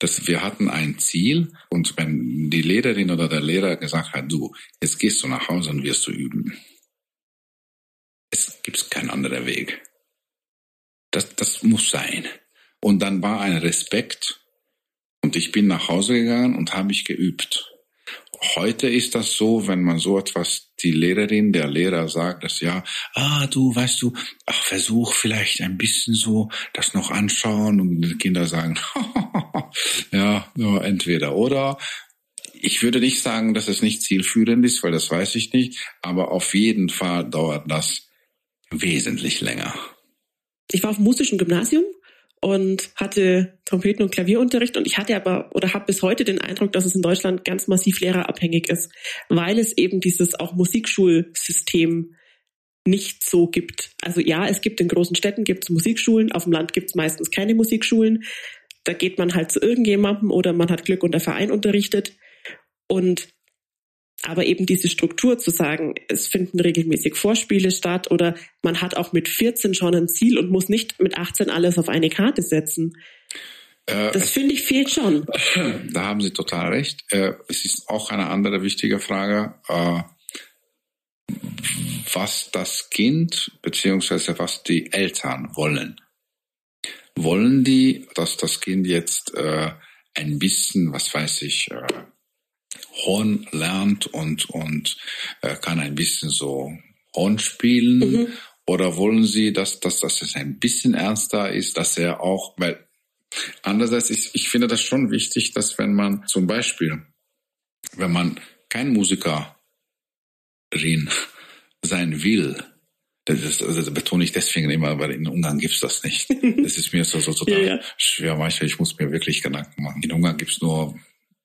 [SPEAKER 2] dass wir hatten ein Ziel und wenn die Lehrerin oder der Lehrer gesagt hat, du, jetzt gehst du nach Hause und wirst du üben. Es gibt keinen anderen Weg. Das, das muss sein. Und dann war ein Respekt und ich bin nach Hause gegangen und habe mich geübt. Heute ist das so, wenn man so etwas, die Lehrerin, der Lehrer sagt, dass ja, ah, du, weißt du, ach, versuch vielleicht ein bisschen so das noch anschauen und die Kinder sagen, ja, ja, entweder oder. Ich würde nicht sagen, dass es nicht zielführend ist, weil das weiß ich nicht, aber auf jeden Fall dauert das wesentlich länger.
[SPEAKER 1] Ich war auf dem musischen Gymnasium und hatte Trompeten- und Klavierunterricht und ich hatte aber oder habe bis heute den Eindruck, dass es in Deutschland ganz massiv lehrerabhängig ist, weil es eben dieses auch Musikschulsystem nicht so gibt. Also ja, es gibt in großen Städten gibt's Musikschulen, auf dem Land gibt's meistens keine Musikschulen. Da geht man halt zu irgendjemandem oder man hat Glück und der Verein unterrichtet. Und aber eben diese Struktur zu sagen, es finden regelmäßig Vorspiele statt oder man hat auch mit 14 schon ein Ziel und muss nicht mit 18 alles auf eine Karte setzen.
[SPEAKER 2] Äh,
[SPEAKER 1] Das finde ich fehlt schon.
[SPEAKER 2] Da haben Sie total recht. Äh, Es ist auch eine andere wichtige Frage, äh, was das Kind beziehungsweise was die Eltern wollen. Wollen die, dass das Kind jetzt äh, ein bisschen, was weiß ich, äh, Horn lernt und und äh, kann ein bisschen so Horn spielen?
[SPEAKER 1] Mhm.
[SPEAKER 2] Oder wollen Sie, dass, dass, dass es ein bisschen ernster ist, dass er auch, weil Andererseits, ich, ich finde das schon wichtig, dass wenn man zum Beispiel, wenn man kein Musikerin sein will, das, ist, das betone ich deswegen immer, weil in Ungarn gibt's das nicht. Das ist mir so, so total
[SPEAKER 1] Ja, ja.
[SPEAKER 2] schwer manchmal. Ich muss mir wirklich Gedanken machen. In Ungarn gibt's nur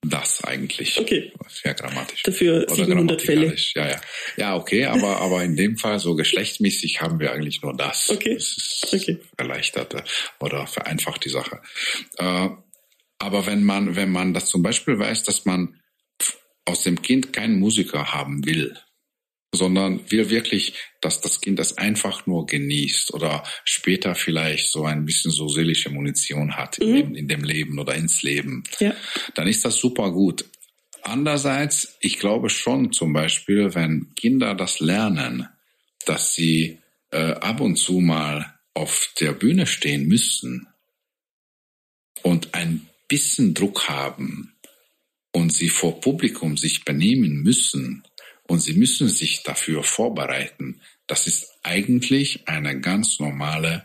[SPEAKER 2] das eigentlich.
[SPEAKER 1] Okay.
[SPEAKER 2] Sehr grammatisch.
[SPEAKER 1] Dafür 700 Fälle.
[SPEAKER 2] Ja, ja. Ja, okay, aber, aber in dem Fall so geschlechtsmäßig haben wir eigentlich nur das.
[SPEAKER 1] Okay.
[SPEAKER 2] Das ist
[SPEAKER 1] Okay.
[SPEAKER 2] erleichtert oder vereinfacht die Sache. Äh, aber wenn man, wenn man das zum Beispiel weiß, dass man aus dem Kind keinen Musiker haben will, sondern will wirklich, dass das Kind das einfach nur genießt oder später vielleicht so ein bisschen so seelische Munition hat in, dem, in dem Leben oder ins Leben,
[SPEAKER 1] Ja.
[SPEAKER 2] dann ist das super gut. Andererseits, ich glaube schon zum Beispiel, wenn Kinder das lernen, dass sie äh, ab und zu mal auf der Bühne stehen müssen und ein bisschen Druck haben und sie vor Publikum sich benehmen müssen und sie müssen sich dafür vorbereiten, das ist eigentlich eine ganz normale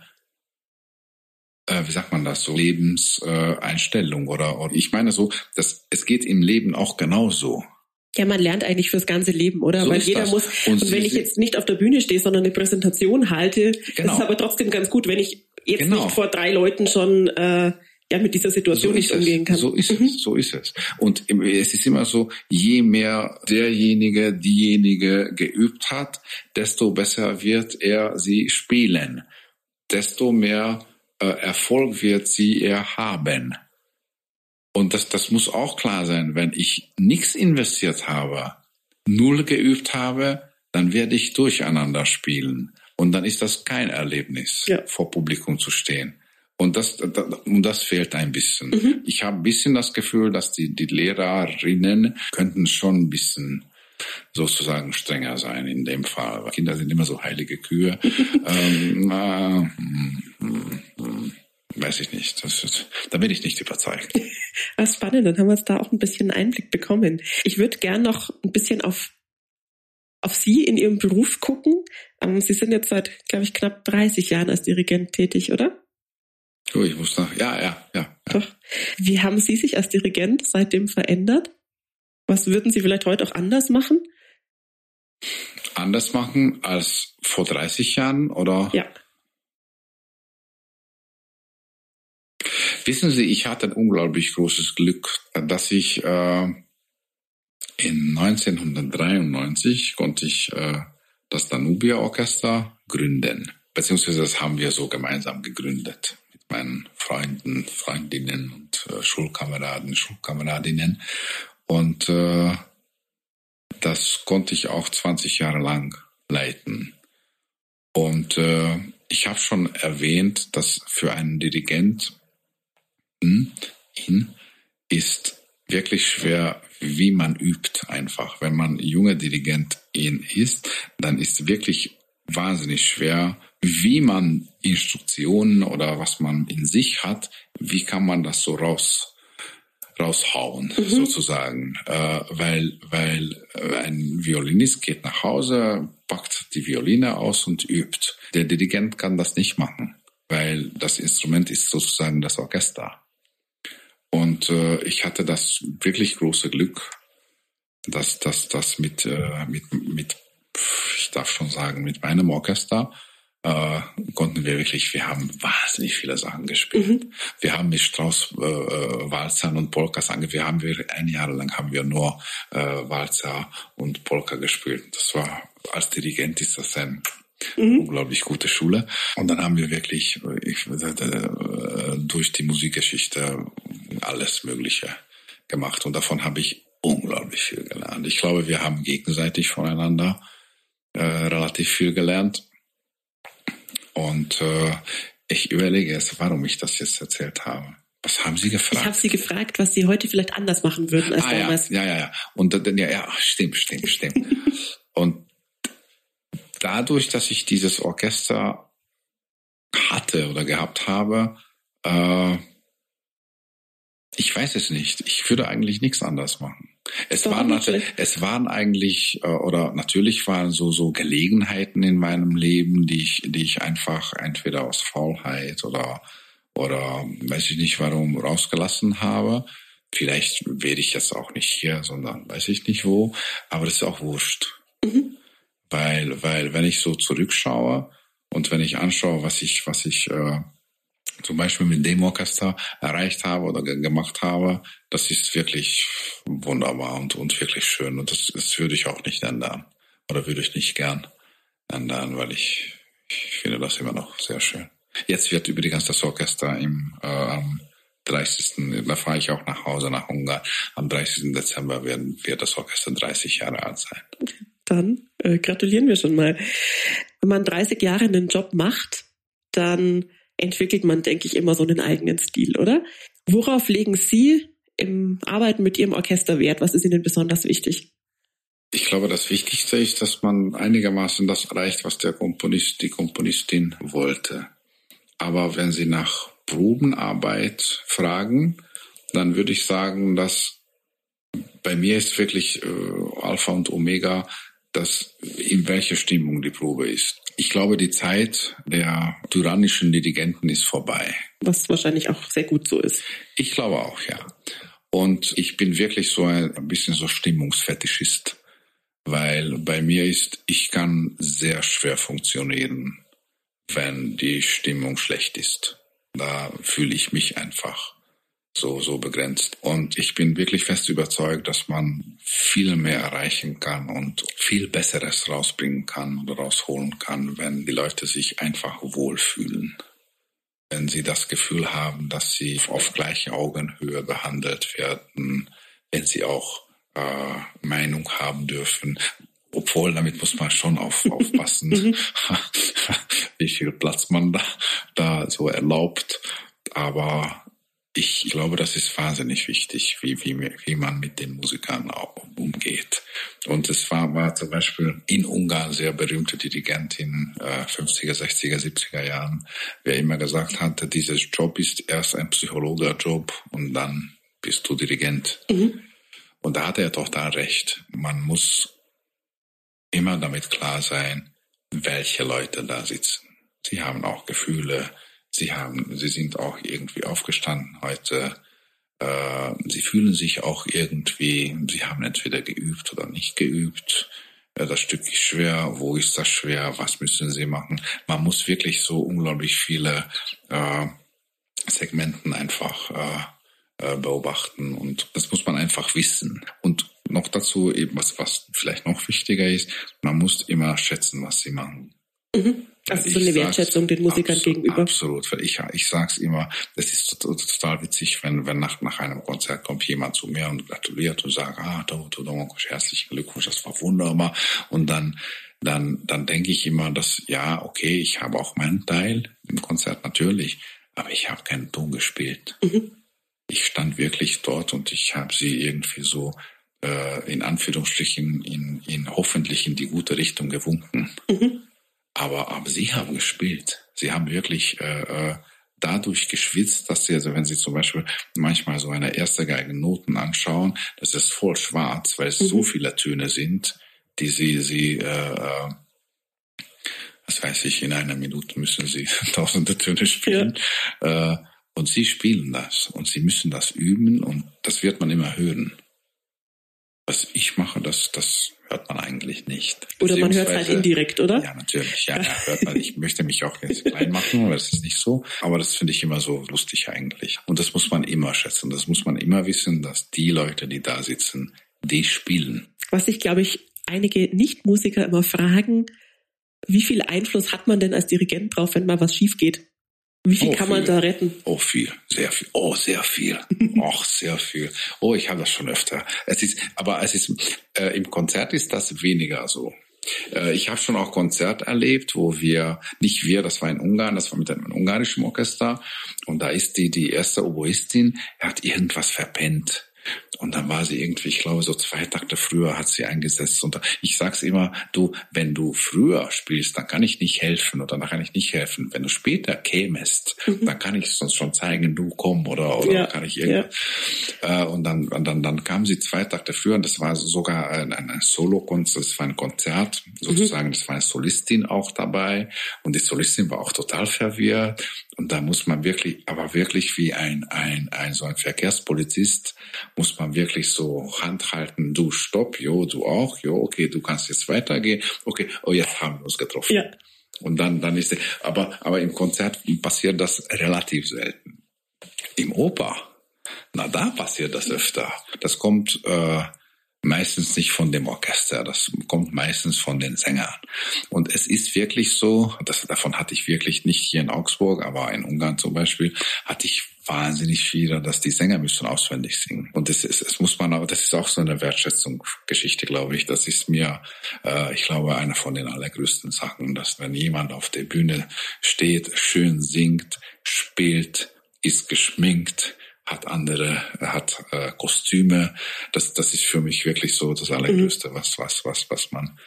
[SPEAKER 2] äh, wie sagt man das so, Lebenseinstellung äh, oder, oder ich meine so, dass es geht im Leben auch genauso.
[SPEAKER 1] Ja, man lernt eigentlich fürs ganze Leben, oder?
[SPEAKER 2] So
[SPEAKER 1] Weil jeder
[SPEAKER 2] das.
[SPEAKER 1] muss,
[SPEAKER 2] Und
[SPEAKER 1] und, wenn
[SPEAKER 2] Sie-
[SPEAKER 1] ich jetzt nicht auf der Bühne stehe, sondern eine Präsentation halte,
[SPEAKER 2] Genau.
[SPEAKER 1] ist es aber trotzdem ganz gut, wenn ich jetzt
[SPEAKER 2] Genau.
[SPEAKER 1] nicht vor drei Leuten schon äh, ja mit dieser Situation nicht
[SPEAKER 2] ist
[SPEAKER 1] umgehen kann.
[SPEAKER 2] So ist es, so ist es. Und es ist immer so, je mehr derjenige, diejenige geübt hat, desto besser wird er sie spielen. Desto mehr äh, Erfolg wird sie er haben. Und das, das muss auch klar sein, wenn ich nichts investiert habe, null geübt habe, dann werde ich durcheinander spielen. Und dann ist das kein Erlebnis,
[SPEAKER 1] Ja.
[SPEAKER 2] vor Publikum zu stehen. Und das, da- und das fehlt ein bisschen. Ich habe ein bisschen das Gefühl, dass die, die Lehrerinnen könnten schon ein bisschen sozusagen strenger sein in dem Fall. Weil Kinder sind immer so heilige Kühe. ähm, na, hm, hm, hm, weiß ich nicht. Ist, da bin ich nicht überzeugt.
[SPEAKER 1] Ah, spannend, dann haben wir jetzt da auch ein bisschen Einblick bekommen. Ich würde gern noch ein bisschen auf, auf Sie in Ihrem Beruf gucken. Ähm, Sie sind jetzt seit, glaube ich, knapp 30 Jahren als Dirigent tätig, oder?
[SPEAKER 2] Oh, ich muss noch, ja, ja, ja.
[SPEAKER 1] Doch. Wie haben Sie sich als Dirigent seitdem verändert? Was würden Sie vielleicht heute auch anders machen?
[SPEAKER 2] Anders machen als vor 30 Jahren oder?
[SPEAKER 1] Ja.
[SPEAKER 2] Wissen Sie, ich hatte ein unglaublich großes Glück, dass ich äh, in 1993 konnte ich äh, das Danubia Orchester gründen. Beziehungsweise das haben wir so gemeinsam gegründet meinen Freunden, Freundinnen und äh, Schulkameraden, Schulkameradinnen. Und äh, das konnte ich auch 20 Jahre lang leiten. Und äh, ich habe schon erwähnt, dass für einen Dirigent hm, ihn ist wirklich schwer, wie man übt einfach. Wenn man junger Dirigent ist, dann ist wirklich wahnsinnig schwer, wie man Instruktionen oder was man in sich hat, wie kann man das so raus raushauen sozusagen, äh, weil weil äh, ein Violinist geht nach Hause, packt die Violine aus und übt. Der Dirigent kann das nicht machen, weil das Instrument ist sozusagen das Orchester. Und äh, ich hatte das wirklich große Glück, dass das mit äh, mit mit ich darf schon sagen mit meinem Orchester äh, konnten wir wirklich, wir haben wahnsinnig viele Sachen gespielt. Wir haben mit Strauß, äh, äh, Walzern und Polkas ange, wir haben wir ein Jahr lang haben wir nur äh, Walzer und Polka gespielt. Das war als Dirigent ist das ein unglaublich gute Schule. Und dann haben wir wirklich äh, ich, äh, durch die Musikgeschichte alles Mögliche gemacht. Und davon habe ich unglaublich viel gelernt. Ich glaube, wir haben gegenseitig voneinander äh, relativ viel gelernt. Und äh, ich überlege jetzt, warum ich das jetzt erzählt habe. Was haben Sie
[SPEAKER 1] Ich
[SPEAKER 2] gefragt?
[SPEAKER 1] habe Sie gefragt, was Sie heute vielleicht anders machen würden als
[SPEAKER 2] ah, ja,
[SPEAKER 1] damals.
[SPEAKER 2] ja, ja, ja. Und dann, ja, ja, stimmt, stimmt, stimmt. Und dadurch, dass ich dieses Orchester hatte oder gehabt habe, äh, ich weiß es nicht. Ich würde eigentlich nichts anders machen. Es
[SPEAKER 1] Warum
[SPEAKER 2] waren, natürlich, es waren eigentlich, äh, oder natürlich waren so, so Gelegenheiten in meinem Leben, die ich, die ich einfach entweder aus Faulheit oder, oder weiß ich nicht warum rausgelassen habe. Vielleicht wäre ich jetzt auch nicht hier, sondern weiß ich nicht wo, aber das ist auch wurscht. Weil, weil wenn ich so zurückschaue und wenn ich anschaue, was ich, was ich äh, zum Beispiel mit dem Orchester erreicht habe oder gemacht habe, das ist wirklich wunderbar und, und wirklich schön. Und das, das würde ich auch nicht ändern. Oder würde ich nicht gern ändern, weil ich, ich finde das immer noch sehr schön. Jetzt wird übrigens das Orchester im äh, am 30. Da fahre ich auch nach Hause nach Ungarn. Am 30. Dezember werden wird das Orchester 30 Jahre alt sein.
[SPEAKER 1] Dann äh, gratulieren wir schon mal. Wenn man 30 Jahre einen Job macht, dann entwickelt man, denke ich, immer so einen eigenen Stil, oder? Worauf legen Sie im Arbeiten mit Ihrem Orchester Wert? Was ist Ihnen besonders wichtig?
[SPEAKER 2] Ich glaube, das Wichtigste ist, dass man einigermaßen das erreicht, was der Komponist, die Komponistin wollte. Aber wenn Sie nach Probenarbeit fragen, dann würde ich sagen, dass bei mir ist wirklich äh, Alpha und Omega, dass in welcher Stimmung die Probe ist. Ich glaube, die Zeit der tyrannischen Dirigenten ist vorbei.
[SPEAKER 1] Was wahrscheinlich auch sehr gut so ist.
[SPEAKER 2] Ich glaube auch, ja. Und ich bin wirklich so ein, ein bisschen so Stimmungsfetischist, weil bei mir ist, ich kann sehr schwer funktionieren, wenn die Stimmung schlecht ist. Da fühle ich mich einfach so, so begrenzt. Und ich bin wirklich fest überzeugt, dass man viel mehr erreichen kann und viel Besseres rausbringen kann oder rausholen kann, wenn die Leute sich einfach wohlfühlen. Wenn sie das Gefühl haben, dass sie auf gleicher Augenhöhe behandelt werden, wenn sie auch äh, Meinung haben dürfen. Obwohl, damit muss man schon auf, aufpassen, mhm. wie viel Platz man da, da so erlaubt. Aber ich glaube, das ist wahnsinnig wichtig, wie, wie, wie man mit den Musikern auch umgeht. Und es war, war zum Beispiel in Ungarn sehr berühmte Dirigentin, äh, 50er, 60er, 70er Jahren, wer immer gesagt hatte, dieses Job ist erst ein Psychologerjob und dann bist du Dirigent. Mhm. Und da hatte er doch da recht. Man muss immer damit klar sein, welche Leute da sitzen. Sie haben auch Gefühle, sie haben, sie sind auch irgendwie aufgestanden heute. Äh, sie fühlen sich auch irgendwie, sie haben entweder geübt oder nicht geübt. Äh, das Stück ist schwer, wo ist das schwer, was müssen sie machen? Man muss wirklich so unglaublich viele äh, Segmenten einfach beobachten und das muss man einfach wissen. Und noch dazu eben was, was vielleicht noch wichtiger ist, man muss immer schätzen, was sie machen.
[SPEAKER 1] Mhm. Also so eine Wertschätzung den Musikern
[SPEAKER 2] absolut,
[SPEAKER 1] gegenüber.
[SPEAKER 2] Absolut, weil ich, ich sag's immer, es ist total witzig, wenn, wenn nach, nach einem Konzert kommt jemand zu mir und gratuliert und sagt, ah, du, du, herzlichen Glückwunsch, das war wunderbar. Und dann, dann, dann denke ich immer, dass, ja, okay, ich habe auch meinen Teil im Konzert natürlich, aber ich habe keinen Ton gespielt. Mhm. Ich stand wirklich dort und ich habe sie irgendwie so äh, in Anführungsstrichen in, in hoffentlich in die gute Richtung gewunken. Mhm. Aber, aber sie haben gespielt. Sie haben wirklich äh, äh, dadurch geschwitzt, dass sie, also wenn sie zum Beispiel manchmal so eine erste Geige Noten anschauen, das ist voll schwarz, weil es mhm. so viele Töne sind, die sie, sie äh, äh, was weiß ich, in einer Minute müssen sie tausende Töne spielen. Ja. Äh, und sie spielen das und sie müssen das üben und das wird man immer hören. Was ich mache, das, das hört man eigentlich nicht.
[SPEAKER 1] Oder man hört halt indirekt, oder?
[SPEAKER 2] Ja, natürlich. Ja, ja hört man. Ich möchte mich auch nicht klein machen, weil das ist nicht so. Aber das finde ich immer so lustig eigentlich. Und das muss man immer schätzen. Das muss man immer wissen, dass die Leute, die da sitzen, die spielen.
[SPEAKER 1] Was ich, glaube ich, einige Nichtmusiker immer fragen, wie viel Einfluss hat man denn als Dirigent drauf, wenn mal was schief geht? Wie viel oh, kann man da retten?
[SPEAKER 2] Oh, viel, sehr viel. Oh, sehr viel. Och, sehr viel. Oh, ich habe das schon öfter. Es ist, aber es ist äh, im Konzert ist das weniger so. Äh, ich habe schon auch Konzert erlebt, wo wir, nicht wir, das war in Ungarn, das war mit einem ungarischen Orchester, und da ist die die erste Oboistin, hat irgendwas verpennt und dann war sie irgendwie, ich glaube, so zwei Takte früher hat sie eingesetzt. Und ich sag's immer, du, wenn du früher spielst, dann kann ich nicht helfen oder dann kann ich nicht helfen. Wenn du später kämest, mhm. dann kann ich sonst schon zeigen, du komm oder, oder ja, kann ich irgendwie. Ja. Äh, und dann, und dann, dann kam sie zwei Takte früher und das war sogar ein, ein Solo-Konzert, das war ein Konzert, sozusagen, mhm. das war eine Solistin auch dabei. Und die Solistin war auch total verwirrt. Und da muss man wirklich, aber wirklich wie ein, ein, ein, so ein Verkehrspolizist, muss man wirklich so Hand halten, du stopp, jo, du auch, jo, okay, du kannst jetzt weitergehen, okay, oh, jetzt haben wir uns getroffen. Ja. Und dann, dann ist, aber, aber im Konzert passiert das relativ selten. Im Oper, na da passiert das öfter. Das kommt äh, meistens nicht von dem Orchester, das kommt meistens von den Sängern. Und es ist wirklich so, das, davon hatte ich wirklich nicht hier in Augsburg, aber in Ungarn zum Beispiel, hatte ich wahnsinnig viele, dass die Sänger müssen auswendig singen. Und das ist, es muss man aber, das ist auch so eine Wertschätzungsgeschichte, glaube ich. Das ist mir, äh, ich glaube, eine von den allergrößten Sachen, dass wenn jemand auf der Bühne steht, schön singt, spielt, ist geschminkt, hat andere, hat äh, Kostüme. Das, das ist für mich wirklich so das Allergrößte, mhm. was, was, was, was man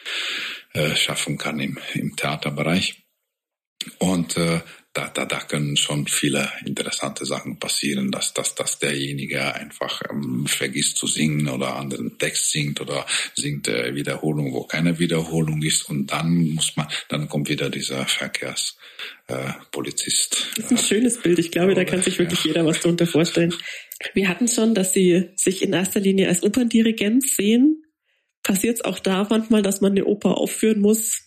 [SPEAKER 2] äh, schaffen kann im, im Theaterbereich. Und äh, da, da, da können schon viele interessante Sachen passieren, dass, dass, dass derjenige einfach ähm, vergisst zu singen oder anderen Text singt oder singt äh, Wiederholung, wo keine Wiederholung ist und dann muss man, dann kommt wieder dieser Verkehrspolizist. Äh,
[SPEAKER 1] das ist ein schönes Bild. Ich glaube, oder, da kann sich wirklich ja. jeder was darunter vorstellen. Wir hatten schon, dass Sie sich in erster Linie als Operndirigent sehen. Passiert es auch da manchmal, dass man eine Oper aufführen muss,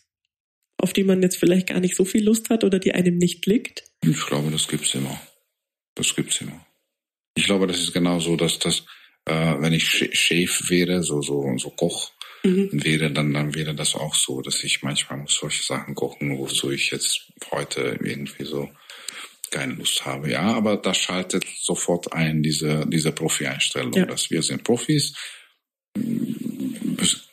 [SPEAKER 1] auf die man jetzt vielleicht gar nicht so viel Lust hat oder die einem nicht liegt?
[SPEAKER 2] Ich glaube, das gibt's immer. Das gibt's immer. Ich glaube, das ist genau so, dass das, äh, wenn ich Chef wäre, so so so Koch mhm. wäre, dann dann wäre das auch so, dass ich manchmal muss solche Sachen kochen, wozu ich jetzt heute irgendwie so keine Lust habe. Ja, aber das schaltet sofort ein diese diese Profi-Einstellung, ja. dass wir sind Profis.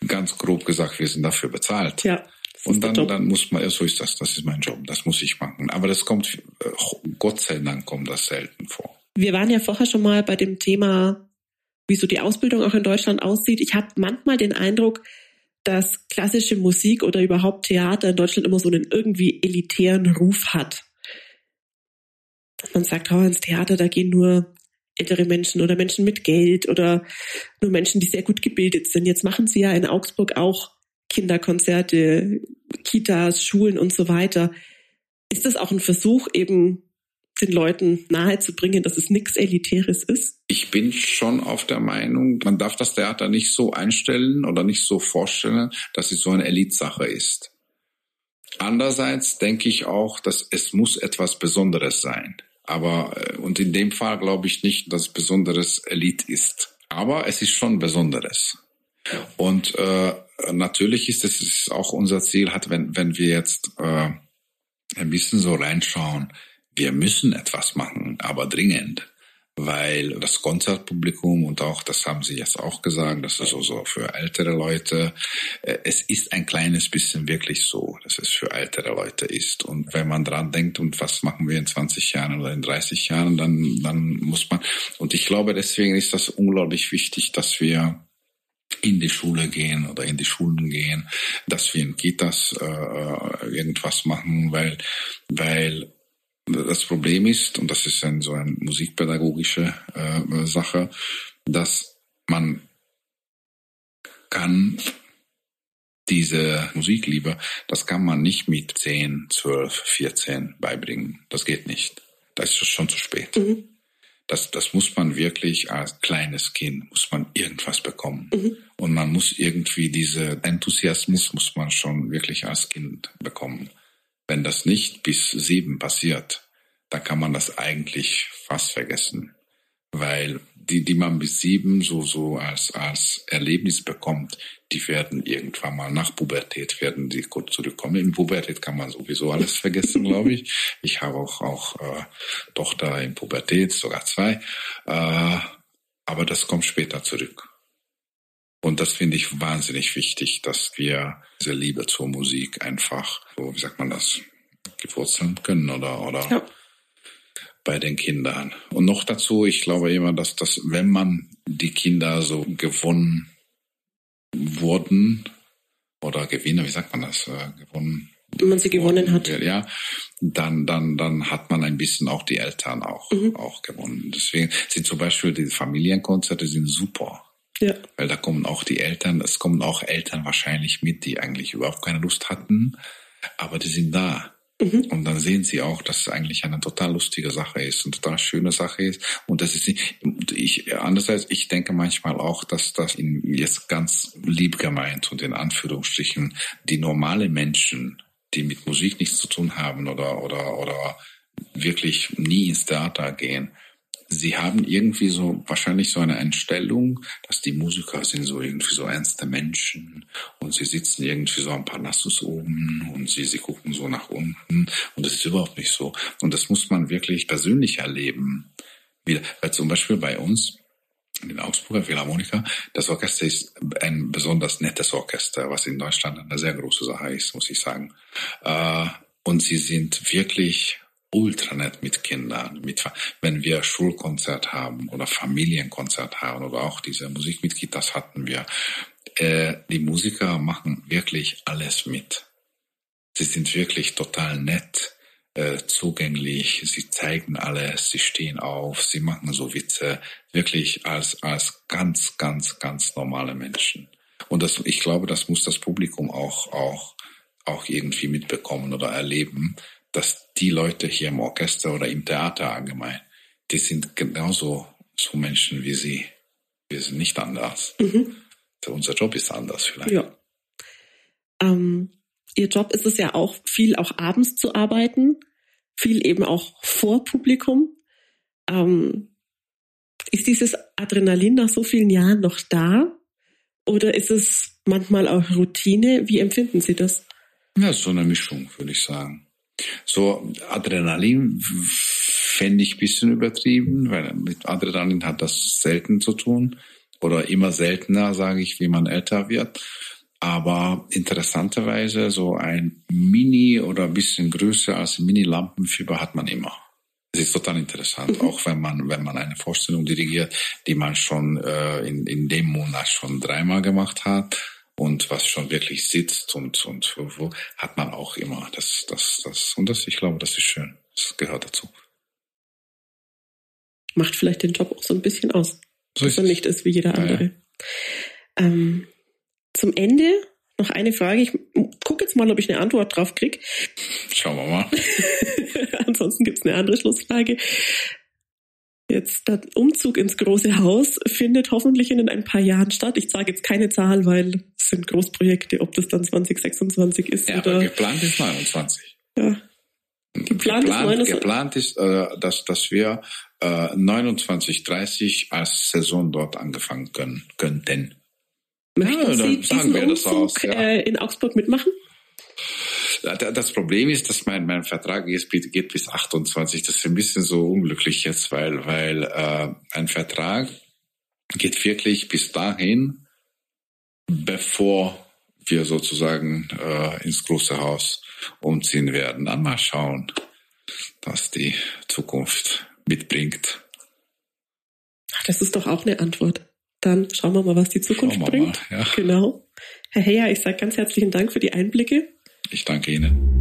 [SPEAKER 2] Ganz grob gesagt, wir sind dafür bezahlt.
[SPEAKER 1] Ja.
[SPEAKER 2] Und dann, dann muss man, so ist das, das ist mein Job, das muss ich machen. Aber das kommt, äh, Gott sei Dank kommt das selten vor.
[SPEAKER 1] Wir waren ja vorher schon mal bei dem Thema, wie so die Ausbildung auch in Deutschland aussieht. Ich habe manchmal den Eindruck, dass klassische Musik oder überhaupt Theater in Deutschland immer so einen irgendwie elitären Ruf hat. Man sagt, oh, ins Theater, da gehen nur ältere Menschen oder Menschen mit Geld oder nur Menschen, die sehr gut gebildet sind. Jetzt machen sie ja in Augsburg auch Kinderkonzerte, Kitas, Schulen und so weiter. Ist das auch ein Versuch, eben den Leuten nahezubringen, dass es nichts Elitäres ist?
[SPEAKER 2] Ich bin schon auf der Meinung, man darf das Theater nicht so einstellen oder nicht so vorstellen, dass es so eine Elitsache ist. Andererseits denke ich auch, dass es muss etwas Besonderes sein. Aber, äh, und in dem Fall glaube ich nicht, dass Besonderes Elit ist. Aber es ist schon Besonderes. Und äh, natürlich ist es auch unser Ziel, hat, wenn, wenn wir jetzt äh, ein bisschen so reinschauen, wir müssen etwas machen, aber dringend. Weil das Konzertpublikum und auch, das haben Sie jetzt auch gesagt, das ist so, so für ältere Leute, äh, es ist ein kleines bisschen wirklich so, dass es für ältere Leute ist. Und wenn man dran denkt, und was machen wir in 20 Jahren oder in 30 Jahren, dann, dann muss man, und ich glaube, deswegen ist das unglaublich wichtig, dass wir in die Schule gehen oder in die Schulen gehen, dass wir in Kitas äh, irgendwas machen, weil, weil das Problem ist, und das ist ein, so eine musikpädagogische äh, Sache, dass man kann diese Musikliebe, das kann man nicht mit 10, 12, 14 beibringen. Das geht nicht. Das ist schon zu spät. Mhm. Das, das muss man wirklich als kleines Kind, muss man irgendwas bekommen. Mhm. Und man muss irgendwie diese Enthusiasmus muss man schon wirklich als Kind bekommen. Wenn das nicht bis sieben passiert, dann kann man das eigentlich fast vergessen. Weil die, die man bis sieben so, so als, als Erlebnis bekommt, die werden irgendwann mal nach Pubertät werden die kurz zurückkommen. In Pubertät kann man sowieso alles vergessen, glaube ich. Ich habe auch, auch äh, Tochter in Pubertät, sogar zwei. Äh, aber das kommt später zurück. Und das finde ich wahnsinnig wichtig, dass wir diese Liebe zur Musik einfach, so wie sagt man das, gewurzeln können oder, oder ja bei den Kindern. Und noch dazu, ich glaube immer, dass das, wenn man die Kinder so gewonnen wurden oder Gewinner, wie sagt man das, äh, gewonnen
[SPEAKER 1] wenn man sie gewonnen hat.
[SPEAKER 2] Ja, dann, dann, dann hat man ein bisschen auch die Eltern auch, mhm. auch gewonnen. Deswegen sind zum Beispiel die Familienkonzerte sind super. Ja. Weil da kommen auch die Eltern, es kommen auch Eltern wahrscheinlich mit, die eigentlich überhaupt keine Lust hatten, aber die sind da. Mhm. Und dann sehen sie auch, dass es eigentlich eine total lustige Sache ist, eine total schöne Sache ist. Und das ist nicht, ich, andererseits, ich denke manchmal auch, dass das in, jetzt ganz lieb gemeint und in Anführungsstrichen die normale Menschen, die mit Musik nichts zu tun haben oder, oder, oder wirklich nie ins Theater gehen, sie haben irgendwie so wahrscheinlich so eine Einstellung, dass die Musiker sind so irgendwie so ernste Menschen und sie sitzen irgendwie so am Parnassus oben und sie, sie gucken so nach unten und das ist überhaupt nicht so. Und das muss man wirklich persönlich erleben. Wieder, weil zum Beispiel bei uns, in Augsburger Philharmoniker, das Orchester ist ein besonders nettes Orchester, was in Deutschland eine sehr große Sache ist, muss ich sagen. Äh, und sie sind wirklich ultra nett mit Kindern, mit, wenn wir Schulkonzert haben oder Familienkonzert haben oder auch diese Musik mit Kitas hatten wir. Äh, die Musiker machen wirklich alles mit. Sie sind wirklich total nett, äh, zugänglich, sie zeigen alles, sie stehen auf, sie machen so Witze, wirklich als, als ganz, ganz, ganz normale Menschen. Und das, ich glaube, das muss das Publikum auch, auch, auch irgendwie mitbekommen oder erleben, dass die Leute hier im Orchester oder im Theater allgemein, die sind genauso so Menschen wie sie. Wir sind nicht anders. Mhm. Unser Job ist anders vielleicht.
[SPEAKER 1] Ja. Ähm, ihr Job ist es ja auch, viel auch abends zu arbeiten, viel eben auch vor Publikum. Ähm, ist dieses Adrenalin nach so vielen Jahren noch da? Oder ist es manchmal auch Routine? Wie empfinden Sie das?
[SPEAKER 2] Ja, so eine Mischung, würde ich sagen. So Adrenalin fände ich bisschen übertrieben, weil mit Adrenalin hat das selten zu tun oder immer seltener, sage ich, wie man älter wird. Aber interessanterweise so ein Mini oder ein bisschen größer als Mini-Lampenfieber hat man immer. Es ist total interessant, mhm. auch wenn man, wenn man eine Vorstellung dirigiert, die man schon äh, in, in dem Monat schon dreimal gemacht hat und was schon wirklich sitzt und, und wo, hat man auch immer. Das, das, das, und das, ich glaube, das ist schön. Das gehört dazu.
[SPEAKER 1] Macht vielleicht den Job auch so ein bisschen aus. So dass er nicht ist wie jeder andere. Ja, ja. Ähm, zum Ende noch eine Frage. Ich gucke jetzt mal, ob ich eine Antwort drauf krieg.
[SPEAKER 2] Schauen wir mal.
[SPEAKER 1] Ansonsten gibt's eine andere Schlussfrage. Jetzt der Umzug ins große Haus findet hoffentlich in ein paar Jahren statt. Ich sage jetzt keine Zahl, weil es sind Großprojekte, ob das dann 2026 ist
[SPEAKER 2] ja,
[SPEAKER 1] oder.
[SPEAKER 2] Aber geplant ist 29.
[SPEAKER 1] Ja.
[SPEAKER 2] Geplant, geplant ist, geplant ist äh, dass, dass wir äh, 29, 30 als Saison dort angefangen können, könnten.
[SPEAKER 1] Möchten ja, Sie diesen Umzug aus, ja. äh, in Augsburg mitmachen?
[SPEAKER 2] Das Problem ist, dass mein, mein Vertrag geht bis 28. Das ist ein bisschen so unglücklich jetzt, weil, weil äh, ein Vertrag geht wirklich bis dahin, bevor wir sozusagen äh, ins große Haus umziehen werden. Dann mal schauen, was die Zukunft mitbringt.
[SPEAKER 1] Das ist doch auch eine Antwort. Dann schauen wir mal, was die Zukunft bringt. Mal, ja. Genau. Herr Heyer, ich sage ganz herzlichen Dank für die Einblicke.
[SPEAKER 2] Ich danke Ihnen.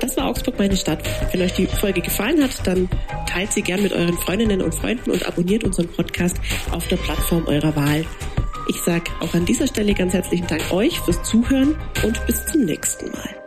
[SPEAKER 1] Das war Augsburg meine Stadt. Wenn euch die Folge gefallen hat, dann teilt sie gern mit euren Freundinnen und Freunden und abonniert unseren Podcast auf der Plattform eurer Wahl. Ich sage auch an dieser Stelle ganz herzlichen Dank euch fürs Zuhören und bis zum nächsten Mal.